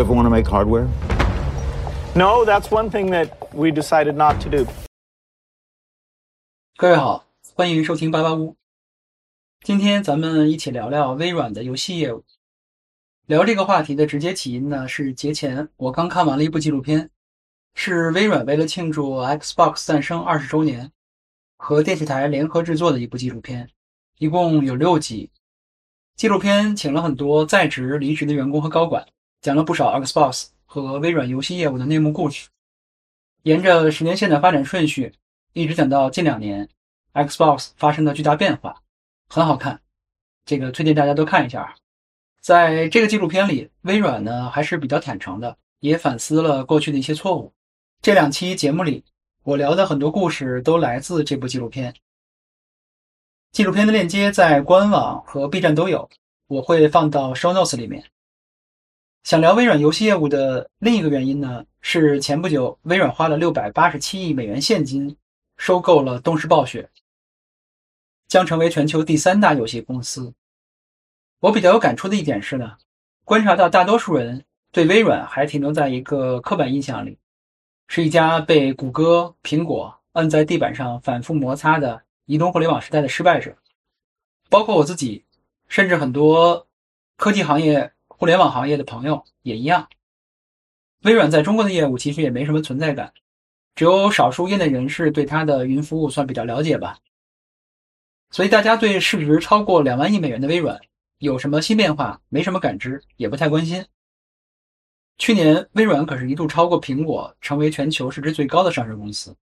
Ever want to make hardware? No, that's one thing that we decided not to do. 各位好，欢迎收听八八屋。今天咱们一起聊聊微软的游戏业务。聊这个话题的直接起因呢，是节前我刚看完了一部纪录片，是微软为了庆祝 Xbox 诞生二十周年，和电视台联合制作的一部纪录片，一共有六集。纪录片请了很多在职、离职的员工和高管，讲了不少 Xbox 和微软游戏业务的内幕故事。沿着十年线的发展顺序，一直讲到近两年，Xbox 发生的巨大变化，很好看。这个推荐大家都看一下。在这个纪录片里，微软呢还是比较坦诚的，也反思了过去的一些错误。这两期节目里，我聊的很多故事都来自这部纪录片。纪录片的链接在官网和 B 站都有，我会放到 Show Notes 里面。想聊微软游戏业务的另一个原因呢，是前不久微软花了六百八十七亿美元现金收购了动视暴雪，将成为全球第三大游戏公司。我比较有感触的一点是呢，观察到大多数人对微软还停留在一个刻板印象里，是一家被谷歌、苹果摁在地板上反复摩擦的。移动互联网时代的失败者，包括我自己，甚至很多科技行业、互联网行业的朋友也一样。微软在中国的业务其实也没什么存在感，只有少数业内人士对它的云服务算比较了解吧。所以大家对市值超过两万亿美元的微软有什么新变化，没什么感知，也不太关心。去年微软可是一度超过苹果，成为全球市值最高的上市公司。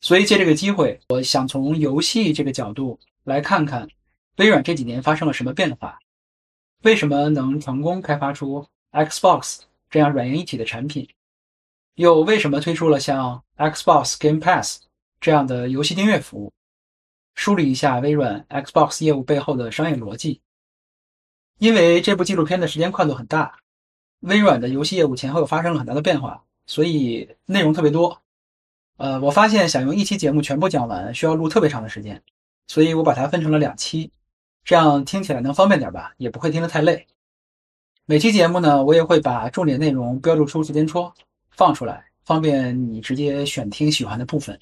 所以借这个机会，我想从游戏这个角度来看看微软这几年发生了什么变化，为什么能成功开发出 Xbox 这样软硬一体的产品，又为什么推出了像 Xbox Game Pass 这样的游戏订阅服务，梳理一下微软 Xbox 业务背后的商业逻辑。因为这部纪录片的时间跨度很大，微软的游戏业务前后发生了很大的变化，所以内容特别多。呃，我发现想用一期节目全部讲完，需要录特别长的时间，所以我把它分成了两期，这样听起来能方便点吧，也不会听得太累。每期节目呢，我也会把重点内容标注出时间戳放出来，方便你直接选听喜欢的部分。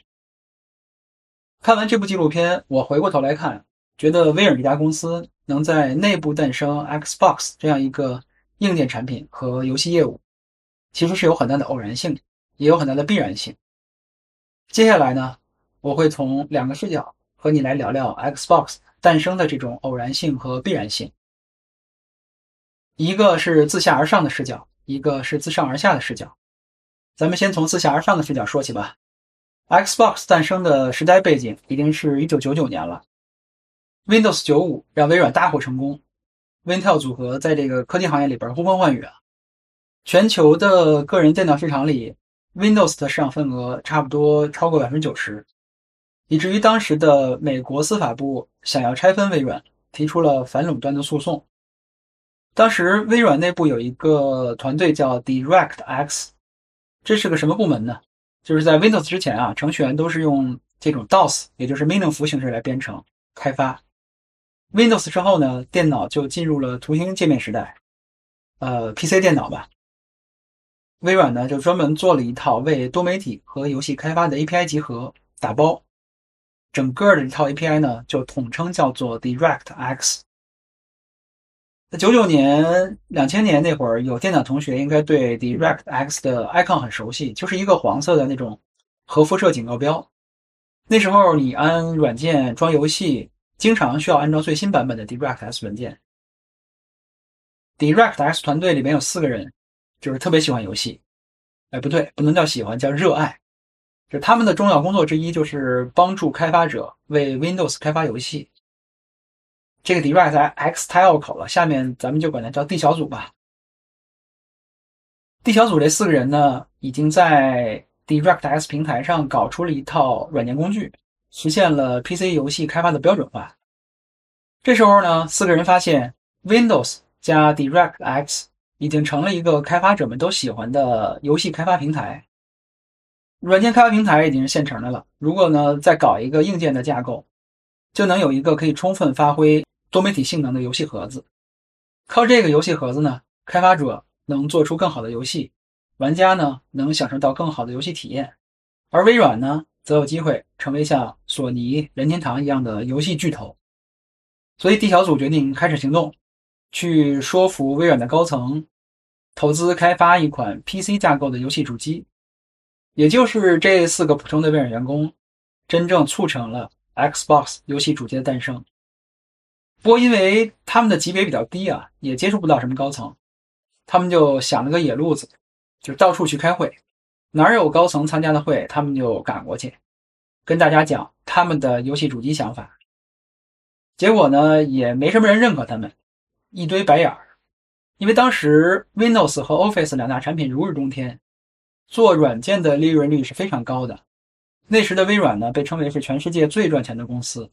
看完这部纪录片，我回过头来看，觉得微软这家公司能在内部诞生 Xbox 这样一个硬件产品和游戏业务，其实是有很大的偶然性，也有很大的必然性。接下来呢，我会从两个视角和你来聊聊 Xbox 诞生的这种偶然性和必然性。一个是自下而上的视角，一个是自上而下的视角。咱们先从自下而上的视角说起吧。Xbox 诞生的时代背景已经是一九九九年了，Windows 九五让微软大获成功，Intel 组合在这个科技行业里边呼风唤雨啊，全球的个人电脑市场里。Windows 的市场份额差不多超过百分之九十，以至于当时的美国司法部想要拆分微软，提出了反垄断的诉讼。当时微软内部有一个团队叫 DirectX，这是个什么部门呢？就是在 Windows 之前啊，程序员都是用这种 DOS，也就是命令符形式来编程开发。Windows 之后呢，电脑就进入了图形界面时代，呃，PC 电脑吧。微软呢，就专门做了一套为多媒体和游戏开发的 API 集合打包，整个的一套 API 呢，就统称叫做 DirectX。在九九年、两千年那会儿，有电脑同学应该对 DirectX 的 icon 很熟悉，就是一个黄色的那种核辐射警告标。那时候你安软件、装游戏，经常需要安装最新版本的 DirectX 文件。DirectX 团队里面有四个人。就是特别喜欢游戏，哎，不对，不能叫喜欢，叫热爱。就他们的重要工作之一，就是帮助开发者为 Windows 开发游戏。这个 DirectX 太拗口了，下面咱们就管它叫 D 小组吧。D 小组这四个人呢，已经在 DirectX 平台上搞出了一套软件工具，实现了 PC 游戏开发的标准化。这时候呢，四个人发现 Windows 加 DirectX。已经成了一个开发者们都喜欢的游戏开发平台，软件开发平台已经是现成的了。如果呢再搞一个硬件的架构，就能有一个可以充分发挥多媒体性能的游戏盒子。靠这个游戏盒子呢，开发者能做出更好的游戏，玩家呢能享受到更好的游戏体验，而微软呢则有机会成为像索尼、任天堂一样的游戏巨头。所以 D 小组决定开始行动，去说服微软的高层投资开发一款 PC 架构的游戏主机。也就是这四个普通的微软员工，真正促成了 Xbox 游戏主机的诞生。不过，因为他们的级别比较低啊，也接触不到什么高层，他们就想了个野路子，就到处去开会，哪儿有高层参加的会，他们就赶过去，跟大家讲他们的游戏主机想法。结果呢，也没什么人认可他们，一堆白眼儿。因为当时 Windows 和 Office 两大产品如日中天，做软件的利润率是非常高的。那时的微软呢，被称为是全世界最赚钱的公司。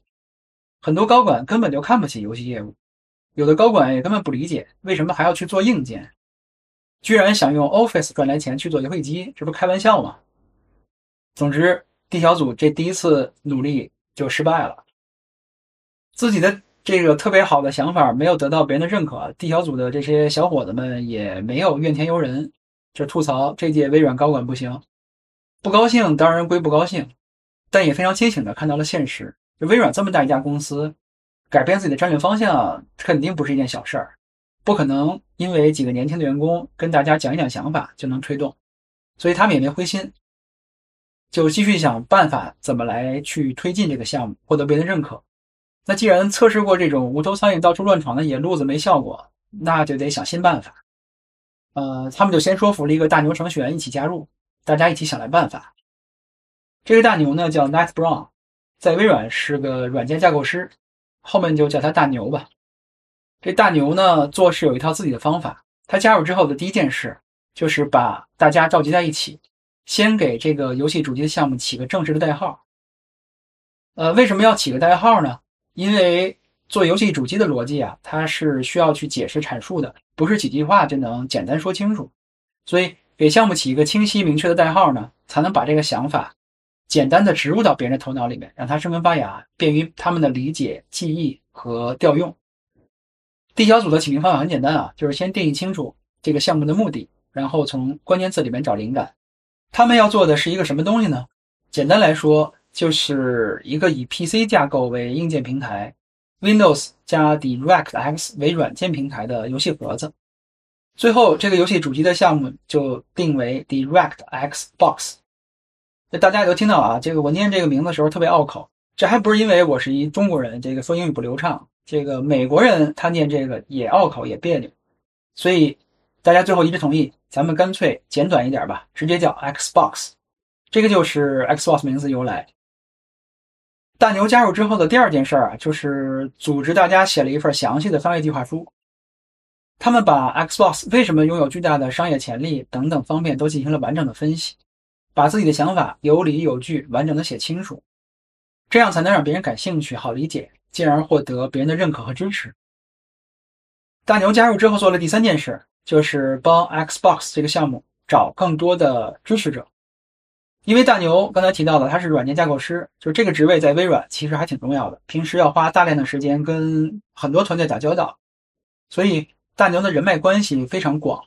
很多高管根本就看不起游戏业务，有的高管也根本不理解为什么还要去做硬件，居然想用 Office 赚来钱去做游戏机，这不开玩笑吗？总之，D 小组这第一次努力就失败了。自己的这个特别好的想法没有得到别人的认可，D 小组的这些小伙子们也没有怨天尤人，就吐槽这届微软高管不行，不高兴当然归不高兴，但也非常清醒的看到了现实。就微软这么大一家公司，改变自己的战略方向肯定不是一件小事儿，不可能因为几个年轻的员工跟大家讲一讲想法就能推动，所以他们也没灰心，就继续想办法怎么来去推进这个项目，获得别人认可。那既然测试过这种无头苍蝇到处乱闯的野路子没效果，那就得想新办法。呃，他们就先说服了一个大牛程序员一起加入，大家一起想来办法。这个大牛呢叫 Nat Brown，在微软是个软件架构师，后面就叫他大牛吧。这大牛呢做事有一套自己的方法。他加入之后的第一件事就是把大家召集在一起，先给这个游戏主机的项目起个正式的代号。呃，为什么要起个代号呢？因为做游戏主机的逻辑啊，它是需要去解释阐述的，不是几句话就能简单说清楚。所以给项目起一个清晰明确的代号呢，才能把这个想法简单的植入到别人的头脑里面，让它生根发芽，便于他们的理解、记忆和调用。D 小组的起名方法很简单啊，就是先定义清楚这个项目的目的，然后从关键词里面找灵感。他们要做的是一个什么东西呢？简单来说。就是一个以 PC 架构为硬件平台，Windows 加 DirectX 为软件平台的游戏盒子。最后，这个游戏主机的项目就定为 DirectX Box。那大家也都听到啊，这个我念这个名字的时候特别拗口。这还不是因为我是一中国人，这个说英语不流畅。这个美国人他念这个也拗口也别扭，所以大家最后一致同意，咱们干脆简短一点吧，直接叫 Xbox。这个就是 Xbox 名字由来。大牛加入之后的第二件事儿啊，就是组织大家写了一份详细的商业计划书。他们把 Xbox 为什么拥有巨大的商业潜力等等方面都进行了完整的分析，把自己的想法有理有据、完整的写清楚，这样才能让别人感兴趣、好理解，进而获得别人的认可和支持。大牛加入之后做了第三件事，就是帮 Xbox 这个项目找更多的支持者。因为大牛刚才提到的，他是软件架构师，就是这个职位在微软其实还挺重要的，平时要花大量的时间跟很多团队打交道，所以大牛的人脉关系非常广，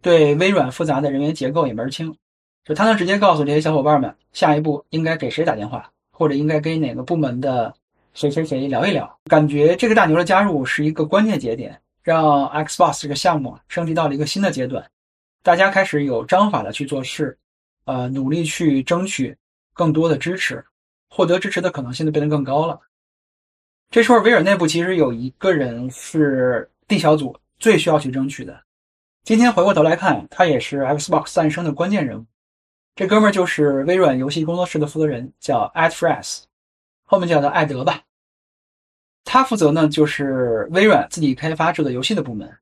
对微软复杂的人员结构也门清，就他能直接告诉这些小伙伴们下一步应该给谁打电话，或者应该跟哪个部门的谁谁谁聊一聊。感觉这个大牛的加入是一个关键节点，让 Xbox 这个项目升级到了一个新的阶段，大家开始有章法的去做事。呃，努力去争取更多的支持，获得支持的可能性就变得更高了。这时候，微软内部其实有一个人是 D 小组最需要去争取的。今天回过头来看，他也是 Xbox 诞生的关键人物。这哥们儿就是微软游戏工作室的负责人，叫 Ed Fries，后面叫他艾德吧。他负责呢，就是微软自己开发制作游戏的部门。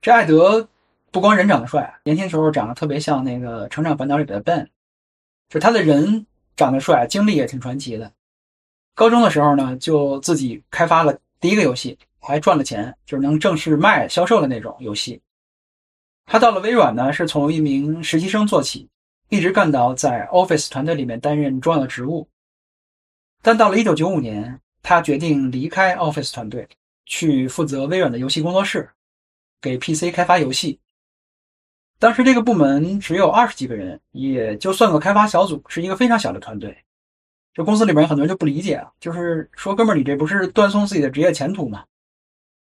这艾德。不光人长得帅，年轻时候长得特别像那个《成长烦恼》里的 Ben，就他的人长得帅，经历也挺传奇的。高中的时候呢，就自己开发了第一个游戏，还赚了钱，就是能正式卖销售的那种游戏。他到了微软呢，是从一名实习生做起，一直干到在 Office 团队里面担任重要的职务。但到了1995年，他决定离开 Office 团队，去负责微软的游戏工作室，给 PC 开发游戏。当时这个部门只有二十几个人，也就算个开发小组，是一个非常小的团队。这公司里面很多人就不理解啊，就是说哥们儿，你这不是断送自己的职业前途吗？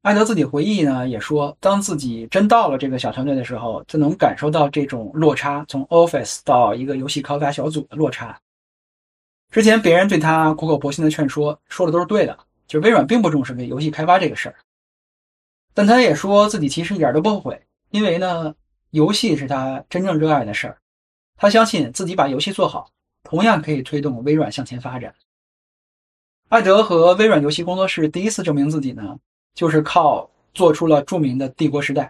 艾德自己回忆呢，也说，当自己真到了这个小团队的时候，就能感受到这种落差，从 Office 到一个游戏开发小组的落差。之前别人对他苦口婆心的劝说，说的都是对的，就是微软并不重视游戏开发这个事儿。但他也说自己其实一点都不后悔，因为呢，游戏是他真正热爱的事儿，他相信自己把游戏做好，同样可以推动微软向前发展。艾德和微软游戏工作室第一次证明自己呢。就是靠做出了著名的《帝国时代》，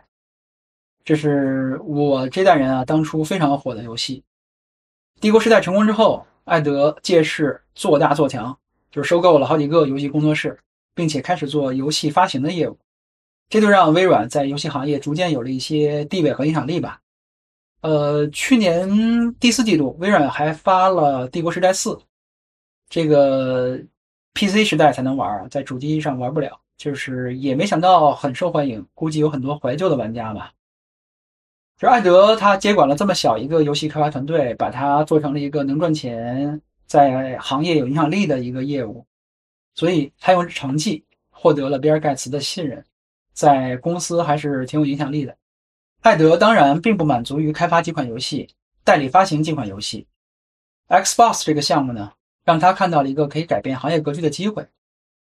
这是我这代人啊当初非常火的游戏。《帝国时代》成功之后，艾德借势做大做强，就是收购了好几个游戏工作室，并且开始做游戏发行的业务，这就让微软在游戏行业逐渐有了一些地位和影响力吧。呃，去年第四季度，微软还发了《帝国时代四》，这个 PC 时代才能玩，在主机上玩不了。就是也没想到很受欢迎，估计有很多怀旧的玩家吧。就艾德他接管了这么小一个游戏开发团队，把它做成了一个能赚钱、在行业有影响力的一个业务，所以他用成绩获得了比尔盖茨的信任，在公司还是挺有影响力的。艾德当然并不满足于开发几款游戏、代理发行几款游戏，Xbox 这个项目呢，让他看到了一个可以改变行业格局的机会。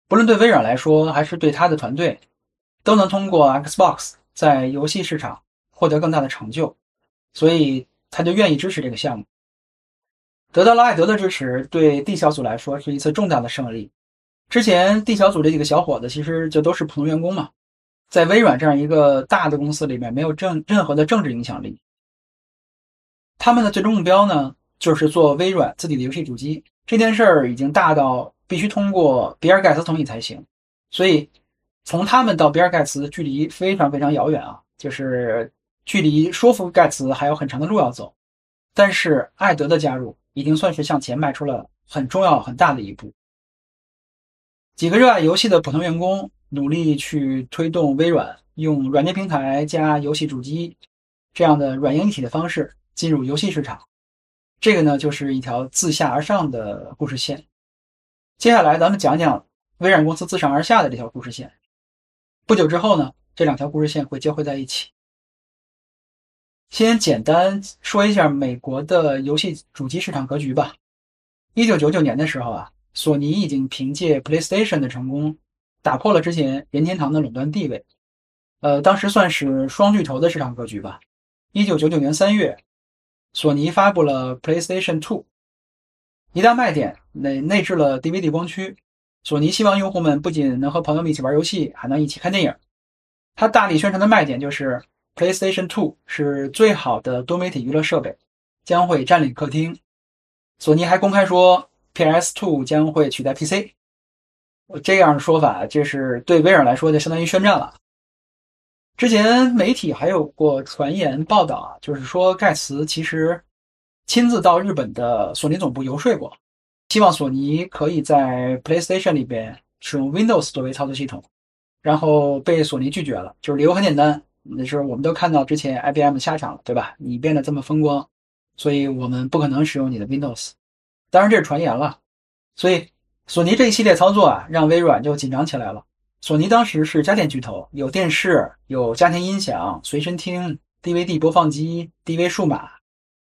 不论对微软来说，还是对他的团队，都能通过 Xbox 在游戏市场获得更大的成就，所以他就愿意支持这个项目。得到了艾德的支持，对 D 小组来说是一次重大的胜利。之前 D 小组这几个小伙子其实就都是普通员工嘛，在微软这样一个大的公司里面没有政任何的政治影响力。他们的最终目标呢，就是做微软自己的游戏主机。这件事儿已经大到。必须通过比尔盖茨同意才行，所以从他们到比尔盖茨距离非常非常遥远啊，就是距离说服盖茨还有很长的路要走。但是艾德的加入已经算是向前迈出了很重要很大的一步。几个热爱游戏的普通员工努力去推动微软用软件平台加游戏主机这样的软硬一体的方式进入游戏市场，这个呢就是一条自下而上的故事线。接下来，咱们讲讲微软公司自上而下的这条故事线。不久之后呢，这两条故事线会交汇在一起。先简单说一下美国的游戏主机市场格局吧。一九九九年的时候啊，索尼已经凭借 PlayStation 的成功，打破了之前任天堂的垄断地位。呃，当时算是双巨头的市场格局吧。一九九九年三月，索尼发布了 PlayStation Two。一大卖点，内内置了 DVD 光驱。索尼希望用户们不仅能和朋友们一起玩游戏，还能一起看电影。它大力宣传的卖点就是 PlayStation 2是最好的多媒体娱乐设备，将会占领客厅。索尼还公开说，PS2 将会取代 PC。这样的说法，就是对微软来说就相当于宣战了。之前媒体还有过传言报道啊，就是说盖茨其实。亲自到日本的索尼总部游说过，希望索尼可以在 PlayStation 里边使用 Windows 作为操作系统，然后被索尼拒绝了。就是理由很简单，那是我们都看到之前 IBM 的下场了，对吧？你变得这么风光，所以我们不可能使用你的 Windows。当然这是传言了。所以索尼这一系列操作啊，让微软就紧张起来了。索尼当时是家电巨头，有电视、有家庭音响、随身听、DVD 播放机、DV 数码。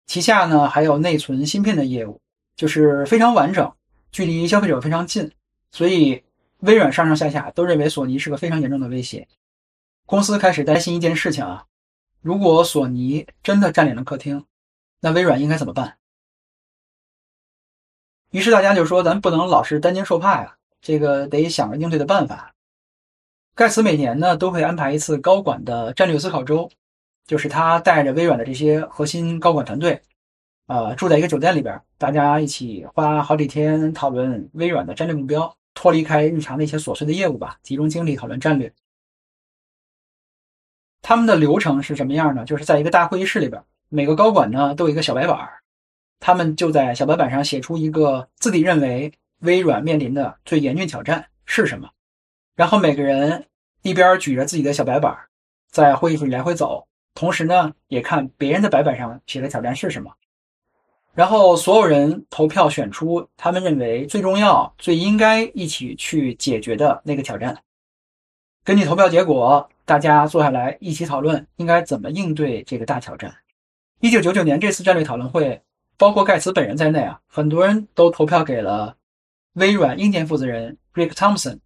旗下呢还有内存芯片的业务，就是非常完整，距离消费者非常近，所以微软上上下下都认为索尼是个非常严重的威胁。公司开始担心一件事情啊，如果索尼真的占领了客厅，那微软应该怎么办？于是大家就说，咱不能老是担惊受怕呀，这个得想着应对的办法。盖茨每年呢都会安排一次高管的战略思考周。就是他带着微软的这些核心高管团队，呃，住在一个酒店里边，大家一起花好几天讨论微软的战略目标，脱离开日常的一些琐碎的业务吧，集中精力讨论战略。他们的流程是什么样呢？就是在一个大会议室里边，每个高管呢都有一个小白板，他们就在小白板上写出一个自己认为微软面临的最严峻挑战是什么，然后每个人一边举着自己的小白板，在会议室里来回走。同时呢，也看别人的白板上写的挑战是什么，然后所有人投票选出他们认为最重要、最应该一起去解决的那个挑战。根据投票结果，大家坐下来一起讨论应该怎么应对这个大挑战。一九九九年这次战略讨论会，包括盖茨本人在内啊，很多人都投票给了微软硬件负责人 Rick Thompson。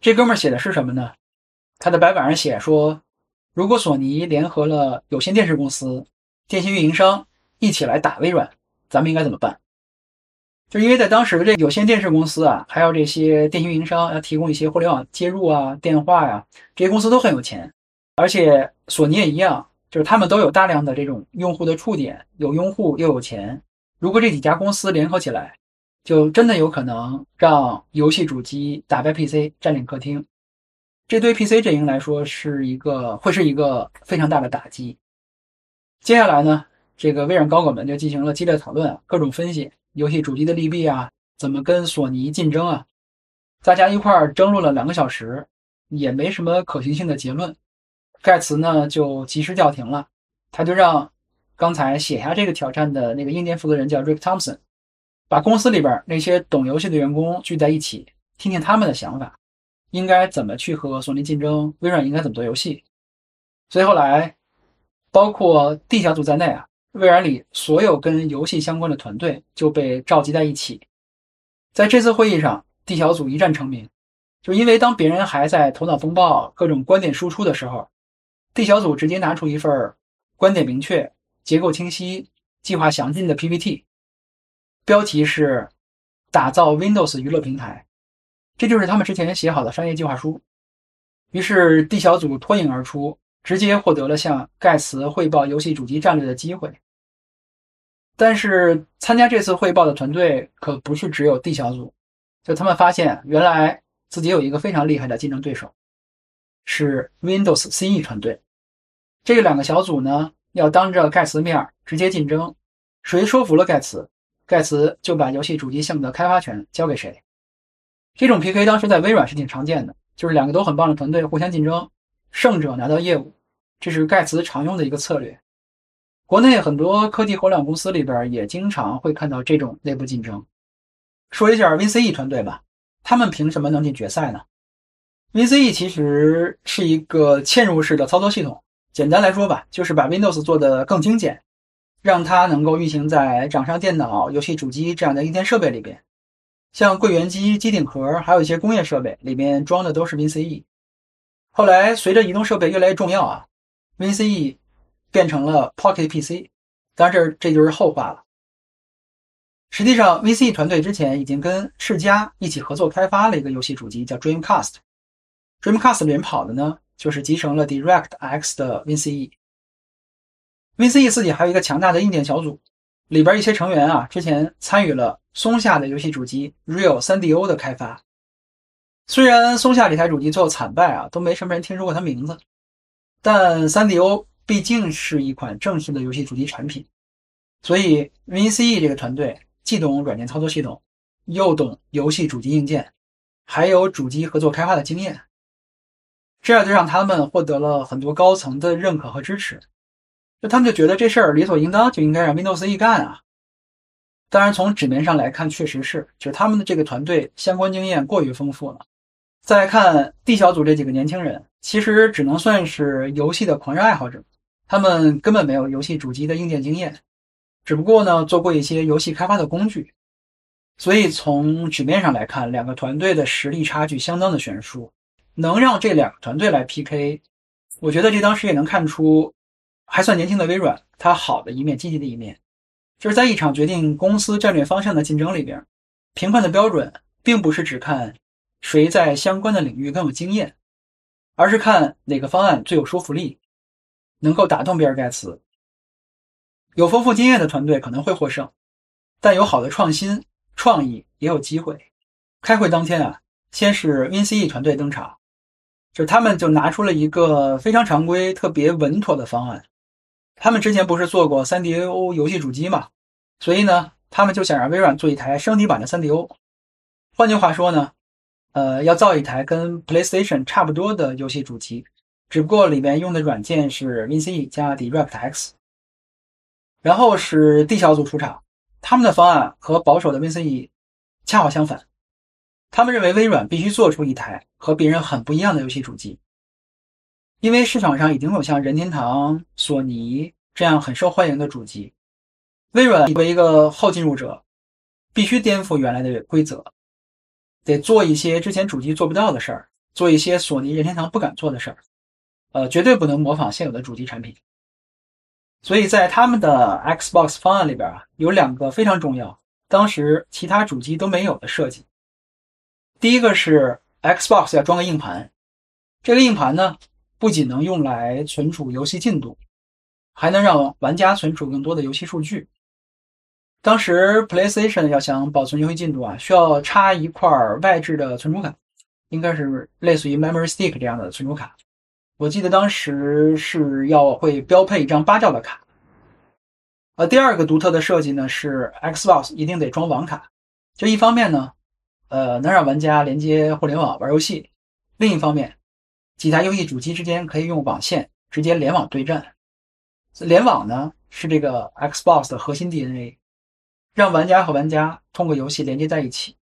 这哥们儿写的是什么呢？他的白板上写说。如果索尼联合了有线电视公司、电信运营商一起来打微软，咱们应该怎么办？就因为在当时的这有线电视公司啊，还有这些电信运营商要提供一些互联网接入啊、电话呀，这些公司都很有钱，而且索尼也一样，就是他们都有大量的这种用户的触点，有用户又有钱。如果这几家公司联合起来，就真的有可能让游戏主机打败 PC，占领客厅。这对 PC 阵营来说是一个会是一个非常大的打击。接下来呢，这个微软高管们就进行了激烈讨论，各种分析游戏主机的利弊啊，怎么跟索尼竞争啊，大家一块儿争论了两个小时，也没什么可行性的结论。盖茨呢就及时叫停了，他就让刚才写下这个挑战的那个硬件负责人叫 Rick Thompson，把公司里边那些懂游戏的员工聚在一起，听听他们的想法。应该怎么去和索尼竞争？微软应该怎么做游戏？所以后来，包括 D 小组在内啊，微软里所有跟游戏相关的团队就被召集在一起。在这次会议上，D 小组一战成名，就因为当别人还在头脑风暴、各种观点输出的时候，D 小组直接拿出一份观点明确、结构清晰、计划详尽的 PPT，标题是“打造 Windows 娱乐平台”。这就是他们之前写好的商业计划书。于是 D 小组脱颖而出，直接获得了向盖茨汇报游戏主机战略的机会。但是参加这次汇报的团队可不是只有 D 小组，就他们发现原来自己有一个非常厉害的竞争对手，是 Windows CE 团队。这两个小组呢要当着盖茨面直接竞争，谁说服了盖茨，盖茨就把游戏主机项目的开发权交给谁。这种 PK 当时在微软是挺常见的，就是两个都很棒的团队互相竞争，胜者拿到业务，这是盖茨常用的一个策略。国内很多科技互联网公司里边也经常会看到这种内部竞争。说一下 V C E 团队吧，他们凭什么能进决赛呢 VCE 其实是一个嵌入式的操作系统，简单来说吧，就是把 Windows 做得更精简，让它能够运行在掌上电脑、游戏主机这样的硬件设备里边。像柜员机、机顶盒，还有一些工业设备，里面装的都是 WinCE。后来随着移动设备越来越重要啊，WinCE 变成了 Pocket PC。当然，这这就是后话了。实际上，VCE 团队之前已经跟世嘉一起合作开发了一个游戏主机，叫 Dreamcast。Dreamcast 里面跑的呢，就是集成了 DirectX 的 WinCE。WinCE 自己还有一个强大的硬件小组，里边一些成员啊，之前参与了。松下的游戏主机 Real 3DO 的开发，虽然松下这台主机最后惨败啊，都没什么人听说过它名字，但 3DO 毕竟是一款正式的游戏主机产品，所以 WinCE 这个团队既懂软件操作系统，又懂游戏主机硬件，还有主机合作开发的经验，这样就让他们获得了很多高层的认可和支持，就他们就觉得这事儿理所应当就应该让 Windows 一干啊。当然，从纸面上来看，确实是，就是他们的这个团队相关经验过于丰富了。再看 D 小组这几个年轻人，其实只能算是游戏的狂热爱好者，他们根本没有游戏主机的硬件经验，只不过呢做过一些游戏开发的工具。所以从纸面上来看，两个团队的实力差距相当的悬殊。能让这两个团队来 PK，我觉得这当时也能看出还算年轻的微软它好的一面、积极的一面。就是在一场决定公司战略方向的竞争里边，评判的标准并不是只看谁在相关的领域更有经验，而是看哪个方案最有说服力，能够打动比尔盖茨。有丰富经验的团队可能会获胜，但有好的创新创意也有机会。开会当天啊，先是 WinCE 团队登场，就他们就拿出了一个非常常规、特别稳妥的方案。他们之前不是做过 3DO 游戏主机嘛，所以呢，他们就想让微软做一台升级版的 3DO。换句话说呢，呃，要造一台跟 PlayStation 差不多的游戏主机，只不过里面用的软件是 WinCE 加 DirectX。然后是 D 小组出场，他们的方案和保守的 WinCE 恰好相反，他们认为微软必须做出一台和别人很不一样的游戏主机，因为市场上已经有像任天堂、索尼这样很受欢迎的主机，微软作为一个后进入者，必须颠覆原来的规则，得做一些之前主机做不到的事儿，做一些索尼、任天堂不敢做的事儿，呃，绝对不能模仿现有的主机产品。所以在他们的 Xbox 方案里边啊，有两个非常重要，当时其他主机都没有的设计。第一个是 Xbox 要装个硬盘，这个硬盘呢，不仅能用来存储游戏进度，还能让玩家存储更多的游戏数据。当时 PlayStation 要想保存游戏进度啊，需要插一块外置的存储卡，应该是类似于 Memory Stick 这样的存储卡。我记得当时是要会标配一张八兆的卡，呃，第二个独特的设计呢是 Xbox 一定得装网卡，就一方面呢，呃，能让玩家连接互联网玩游戏，另一方面，几台游戏主机之间可以用网线直接联网对战。联网呢是这个 Xbox 的核心 DNA，让玩家和玩家通过游戏连接在一起。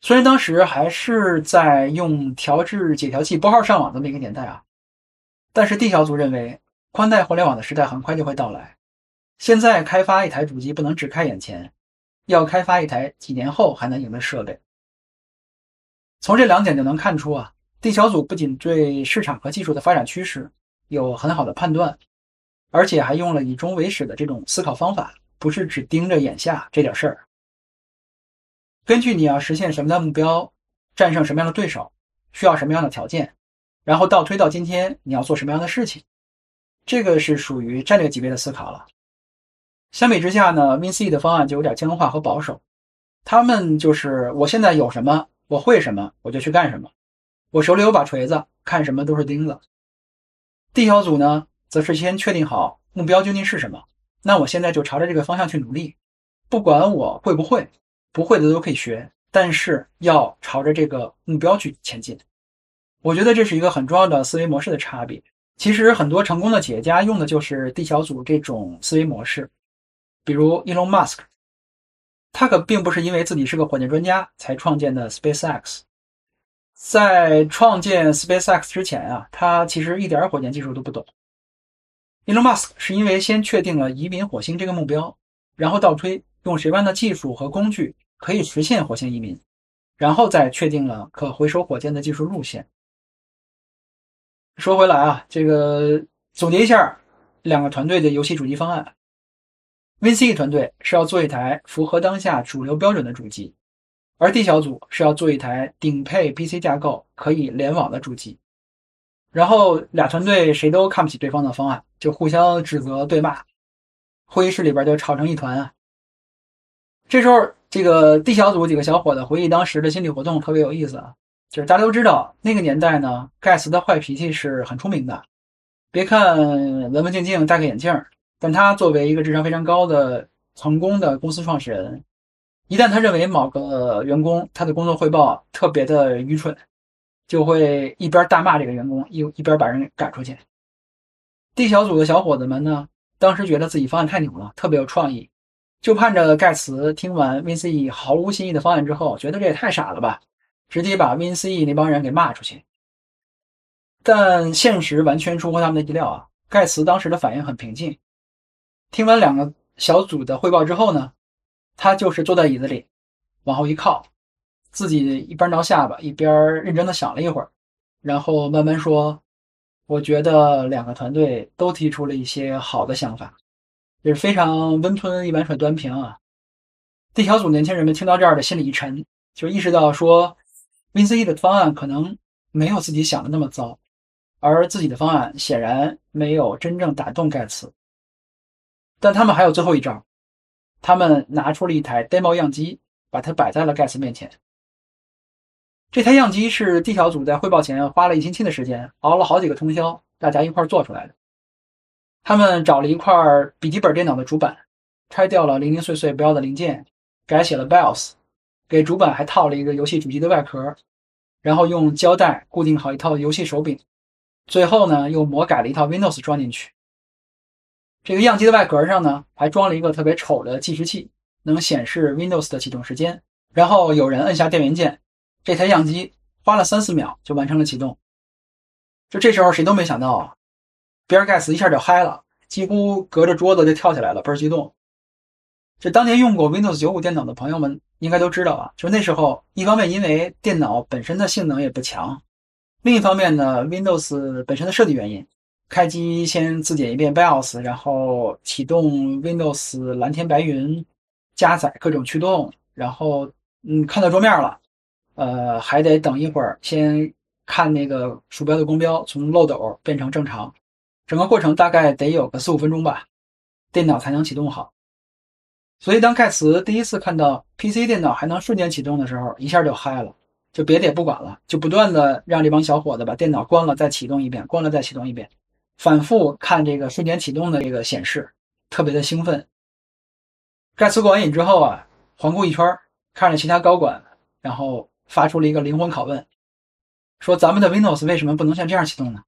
虽然当时还是在用调制解调器拨号上网的那个年代啊。但是 D 小组认为，宽带互联网的时代很快就会到来。现在开发一台主机不能只看眼前，要开发一台几年后还能赢的设备。从这两点就能看出啊，D 小组不仅对市场和技术的发展趋势有很好的判断，而且还用了以终为始的这种思考方法，不是只盯着眼下这点事儿。根据你要实现什么样的目标，战胜什么样的对手，需要什么样的条件。然后倒推到今天，你要做什么样的事情？这个是属于战略级别的思考了。相比之下呢，WinC 的方案就有点僵化和保守。他们就是我现在有什么，我会什么，我就去干什么。我手里有把锤子，看什么都是钉子。D 小组呢，则是先确定好目标究竟是什么，那我现在就朝着这个方向去努力，不管我会不会，不会的都可以学，但是要朝着这个目标去前进。我觉得这是一个很重要的思维模式的差别。其实很多成功的企业家用的就是 D 小组这种思维模式，比如 Elon Musk，他可并不是因为自己是个火箭专家才创建的 SpaceX。在创建 SpaceX 之前啊，他其实一点火箭技术都不懂。Elon Musk 是因为先确定了移民火星这个目标，然后倒推用什么样的技术和工具可以实现火星移民，然后再确定了可回收火箭的技术路线。说回来啊，这个总结一下两个团队的游戏主机方案。VC 团队是要做一台符合当下主流标准的主机，而 D 小组是要做一台顶配 PC 架构可以联网的主机。然后俩团队谁都看不起对方的方案，就互相指责对骂，会议室里边就吵成一团啊。这时候，这个 D 小组几个小伙子回忆当时的心理活动，特别有意思啊。就是大家都知道，那个年代呢，盖茨的坏脾气是很出名的。别看文文静静戴个眼镜，但他作为一个智商非常高的成功的公司创始人，一旦他认为某个员工他的工作汇报特别的愚蠢，就会一边大骂这个员工，一一边把人赶出去。D 小组的小伙子们呢，当时觉得自己方案太牛了，特别有创意，就盼着盖茨听完 VCE 毫无新意的方案之后，觉得这也太傻了吧。直接把 VCE 那帮人给骂出去，但现实完全出乎他们的意料啊！盖茨当时的反应很平静，听完两个小组的汇报之后呢，他就是坐在椅子里，往后一靠，自己一边挠下巴，一边认真的想了一会儿，然后慢慢说：“我觉得两个团队都提出了一些好的想法，也是非常温吞一碗水端平啊。”D 小组年轻人们听到这儿的心里一沉，就意识到说。VCE 的方案可能没有自己想的那么糟，而自己的方案显然没有真正打动盖茨。但他们还有最后一招，他们拿出了一台 demo 样机，把它摆在了盖茨面前。这台样机是 D 小组在汇报前花了一星期的时间，熬了好几个通宵，大家一块做出来的。他们找了一块笔记本电脑的主板，拆掉了零零碎碎不要的零件，改写了 BIOS。给主板还套了一个游戏主机的外壳，然后用胶带固定好一套游戏手柄，最后呢又魔改了一套 Windows 装进去。这个样机的外壳上呢还装了一个特别丑的计时器，能显示 Windows 的启动时间。然后有人摁下电源键，这台样机花了三四秒就完成了启动。就这时候谁都没想到啊，比尔盖茨一下就嗨了，几乎隔着桌子就跳起来了，倍儿激动。这当年用过 Windows 95电脑的朋友们应该都知道啊，就那时候一方面因为电脑本身的性能也不强，另一方面呢，Windows 本身的设计原因，开机先自检一遍 BIOS，然后启动 Windows 蓝天白云，加载各种驱动，然后。嗯，看到桌面了，呃，还得等一会儿，先看那个鼠标的光标从漏斗变成正常，整个过程大概得有个四五分钟吧，电脑才能启动好。所以当盖茨第一次看到 PC 电脑还能瞬间启动的时候，一下就嗨了，就别的也不管了，就不断的让这帮小伙子把电脑关了再启动一遍，关了再启动一遍，反复看这个瞬间启动的这个显示，特别的兴奋。盖茨过完瘾之后啊，环顾一圈。看着其他高管，然后发出了一个灵魂拷问，说：“咱们的 Windows 为什么不能像这样启动呢？”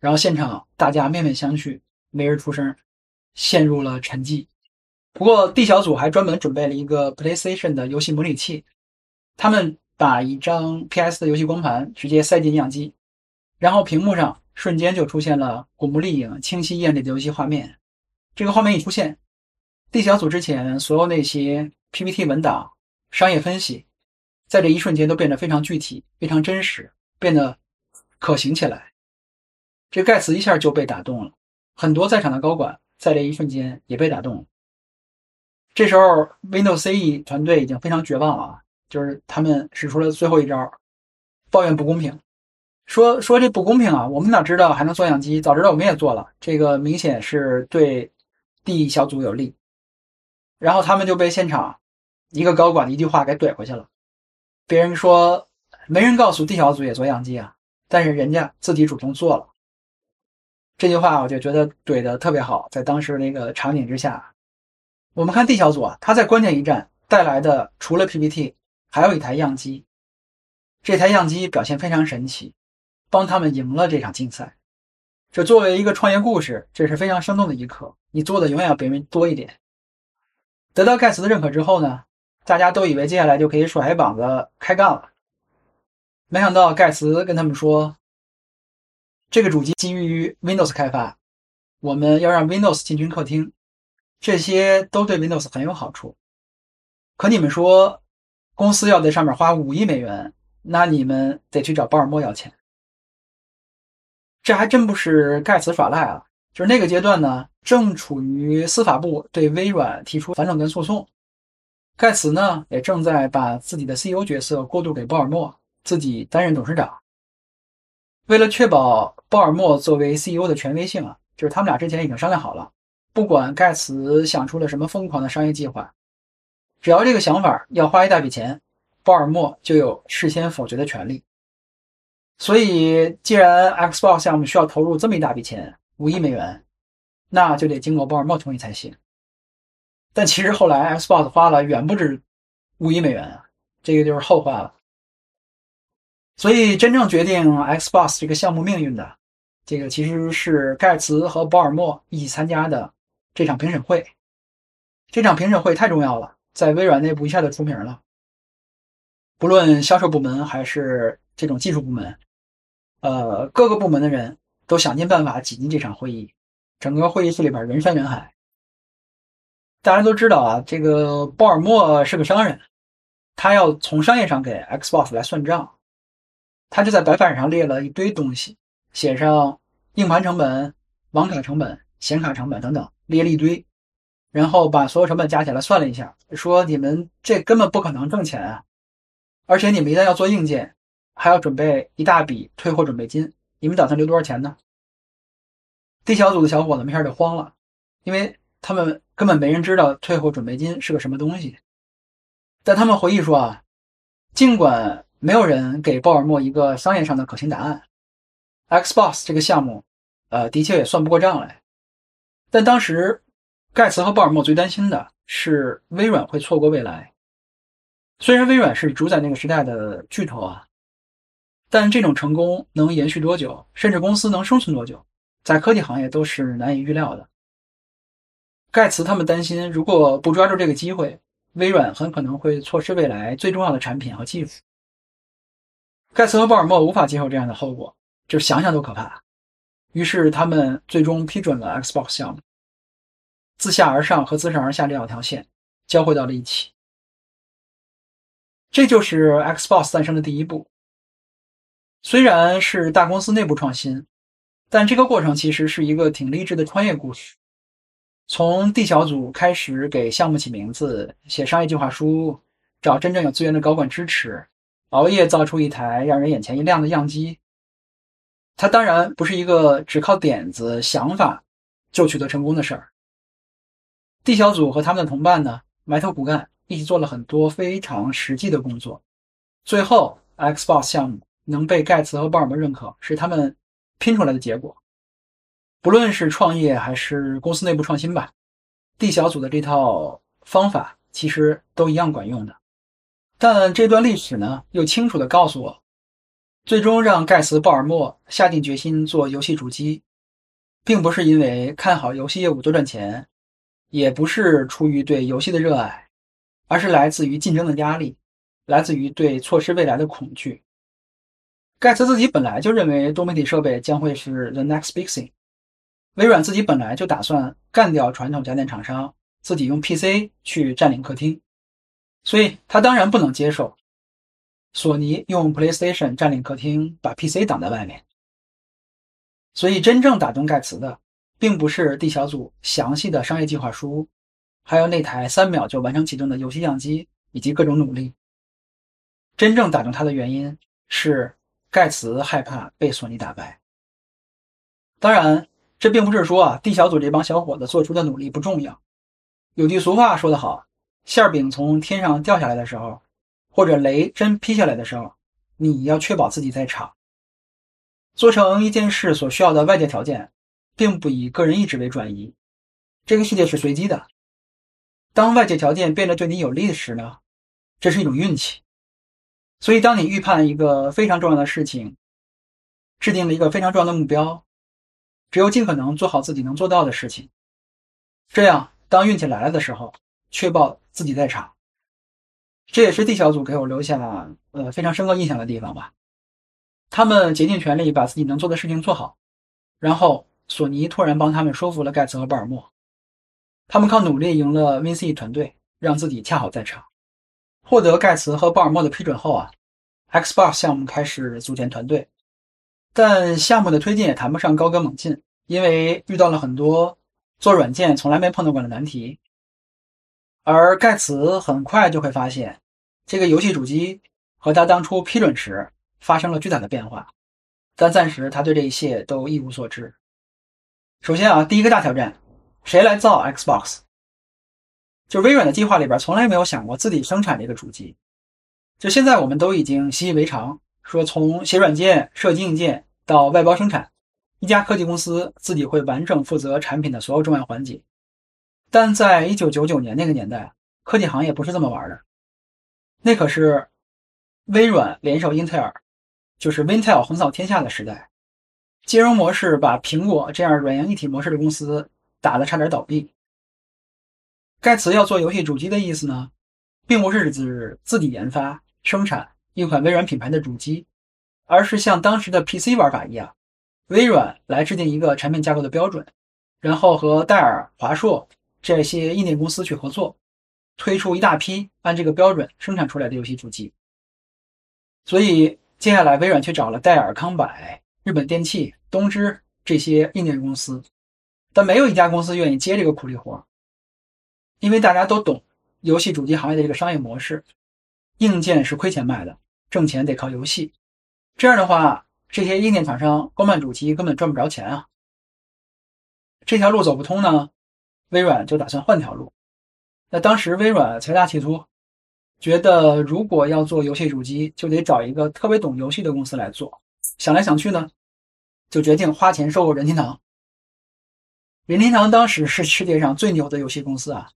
然后现场大家面面相觑，没人出声，陷入了沉寂。不过 D 小组还专门准备了一个 PlayStation 的游戏模拟器，他们把一张 PS 的游戏光盘直接塞进样机，然后屏幕上瞬间就出现了古墓丽影、清晰艳丽的游戏画面。这个画面一出现，D 小组之前所有那些 PPT 文档。商业分析，在这一瞬间都变得非常具体、非常真实，变得可行起来。这盖茨一下就被打动了，很多在场的高管在这一瞬间也被打动了。这时候，Windows CE 团队已经非常绝望了！就是他们使出了最后一招，抱怨不公平，说说这不公平啊！我们哪知道还能做样机？早知道我们也做了。这个明显是对 D 小组有利。然后他们就被现场。一个高管的一句话给怼回去了，别人说没人告诉 D 小组也做样机啊，但是人家自己主动做了。这句话我就觉得怼的特别好，在当时那个场景之下，我们看 D 小组啊，他在关键一战带来的除了 PPT，还有一台样机，这台样机表现非常神奇，帮他们赢了这场竞赛。这作为一个创业故事，这是非常生动的一刻。你做的永远要比别人多一点。得到盖茨的认可之后呢？大家都以为接下来就可以甩膀子开干了，没想到盖茨跟他们说：“这个主机基于 Windows 开发，我们要让 Windows 进军客厅，这些都对 Windows 很有好处。可你们说，公司要在上面花五亿美元，那你们得去找鲍尔默要钱。这还真不是盖茨耍赖啊，就是那个阶段呢，正处于司法部对微软提出反垄断诉讼。”盖茨呢，也正在把自己的 CEO 角色过渡给鲍尔默，自己担任董事长。为了确保鲍尔默作为 CEO 的权威性啊，就是他们俩之前已经商量好了，不管盖茨想出了什么疯狂的商业计划，只要这个想法要花一大笔钱，鲍尔默就有事先否决的权利。所以，既然 Xbox 项目需要投入这么一大笔钱，五亿美元，那就得经过鲍尔默同意才行。但其实后来，Xbox 花了远不止五亿美元啊，这个就是后话了。所以，真正决定 Xbox 这个项目命运的，这个其实是盖茨和鲍尔默一起参加的这场评审会。这场评审会太重要了，在微软内部一下就出名了。不论销售部门还是这种技术部门，呃，各个部门的人都想尽办法挤进这场会议，整个会议室里边人山人海。大家都知道啊，这个鲍尔默是个商人，他要从商业上给 Xbox 来算账，他就在白板上列了一堆东西，写上硬盘成本、网卡成本、显卡成本等等，列了一堆，然后把所有成本加起来算了一下，说你们这根本不可能挣钱啊，而且你们一旦要做硬件，还要准备一大笔退货准备金，你们打算留多少钱呢？D 小组的小伙子一下就慌了，因为。他们根本没人知道退货准备金是个什么东西，但他们回忆说啊，尽管没有人给鲍尔默一个商业上的可行答案，Xbox 这个项目，呃，的确也算不过账来。但当时盖茨和鲍尔默最担心的是微软会错过未来。虽然微软是主宰那个时代的巨头啊，但这种成功能延续多久，甚至公司能生存多久，在科技行业都是难以预料的。盖茨他们担心，如果不抓住这个机会，微软很可能会错失未来最重要的产品和技术。盖茨和鲍尔默无法接受这样的后果，就想想都可怕。于是他们最终批准了 Xbox 项目，自下而上和自上而下这两条线交汇到了一起。这就是 Xbox 诞生的第一步。虽然是大公司内部创新，但这个过程其实是一个挺励志的创业故事。从 D 小组开始给项目起名字、写商业计划书、找真正有资源的高管支持，熬夜造出一台让人眼前一亮的样机。它当然不是一个只靠点子、想法就取得成功的事儿。D 小组和他们的同伴呢，埋头苦干，一起做了很多非常实际的工作。最后，Xbox 项目能被盖茨和鲍尔默认可，是他们拼出来的结果。不论是创业还是公司内部创新吧，D 小组的这套方法其实都一样管用的。但这段历史呢，又清楚地告诉我，最终让盖茨、鲍尔默下定决心做游戏主机，并不是因为看好游戏业务多赚钱，也不是出于对游戏的热爱，而是来自于竞争的压力，来自于对错失未来的恐惧。盖茨自己本来就认为多媒体设备将会是 the next big thing。微软自己本来就打算干掉传统家电厂商，自己用 PC 去占领客厅，所以他当然不能接受索尼用 PlayStation 占领客厅，把 PC 挡在外面。所以真正打动盖茨的，并不是 D 小组详细的商业计划书，还有那台三秒就完成启动的游戏样机以及各种努力。真正打动他的原因是盖茨害怕被索尼打败。当然。这并不是说啊，D 小组这帮小伙子做出的努力不重要。有句俗话说得好，馅饼从天上掉下来的时候，或者雷真劈下来的时候，你要确保自己在场。做成一件事所需要的外界条件，并不以个人意志为转移。这个世界是随机的。当外界条件变得对你有利时呢，这是一种运气。所以，当你预判一个非常重要的事情，制定了一个非常重要的目标。只有尽可能做好自己能做到的事情，这样当运气来了的时候，确保自己在场。这也是 D 小组给我留下呃非常深刻印象的地方吧。他们竭尽全力把自己能做的事情做好，然后索尼突然帮他们说服了盖茨和鲍尔默，他们靠努力赢了 VC 团队，让自己恰好在场。获得盖茨和鲍尔默的批准后啊，Xbox 项目开始组建团队。但项目的推进也谈不上高歌猛进，因为遇到了很多做软件从来没碰到过的难题。而盖茨很快就会发现，这个游戏主机和他当初批准时发生了巨大的变化，但暂时他对这一切都一无所知。首先啊，第一个大挑战，谁来造 Xbox？就微软的计划里边从来没有想过自己生产这个主机。就现在我们都已经习以为常，说从写软件、设计硬件。到外包生产，一家科技公司自己会完整负责产品的所有重要环节。但在一九九九年那个年代，科技行业不是这么玩的。那可是微软联手英特尔，就是 Intel 横扫天下的时代。金融模式把苹果这样软硬一体模式的公司打得差点倒闭。盖茨要做游戏主机的意思呢，并不是指自己研发生产一款微软品牌的主机。而是像当时的 PC 玩法一样，微软来制定一个产品架构的标准，然后和戴尔、华硕这些硬件公司去合作，推出一大批按这个标准生产出来的游戏主机。所以接下来微软去找了戴尔、康柏、日本电器、东芝这些硬件公司，但没有一家公司愿意接这个苦力活，因为大家都懂游戏主机行业的这个商业模式，硬件是亏钱卖的，挣钱得靠游戏。这样的话，这些硬件厂商光卖主机根本赚不着钱啊。这条路走不通呢，微软就打算换条路。那当时微软财大气粗，觉得如果要做游戏主机，就得找一个特别懂游戏的公司来做。想来想去呢，就决定花钱收购任天堂。任天堂当时是世界上最牛的游戏公司啊，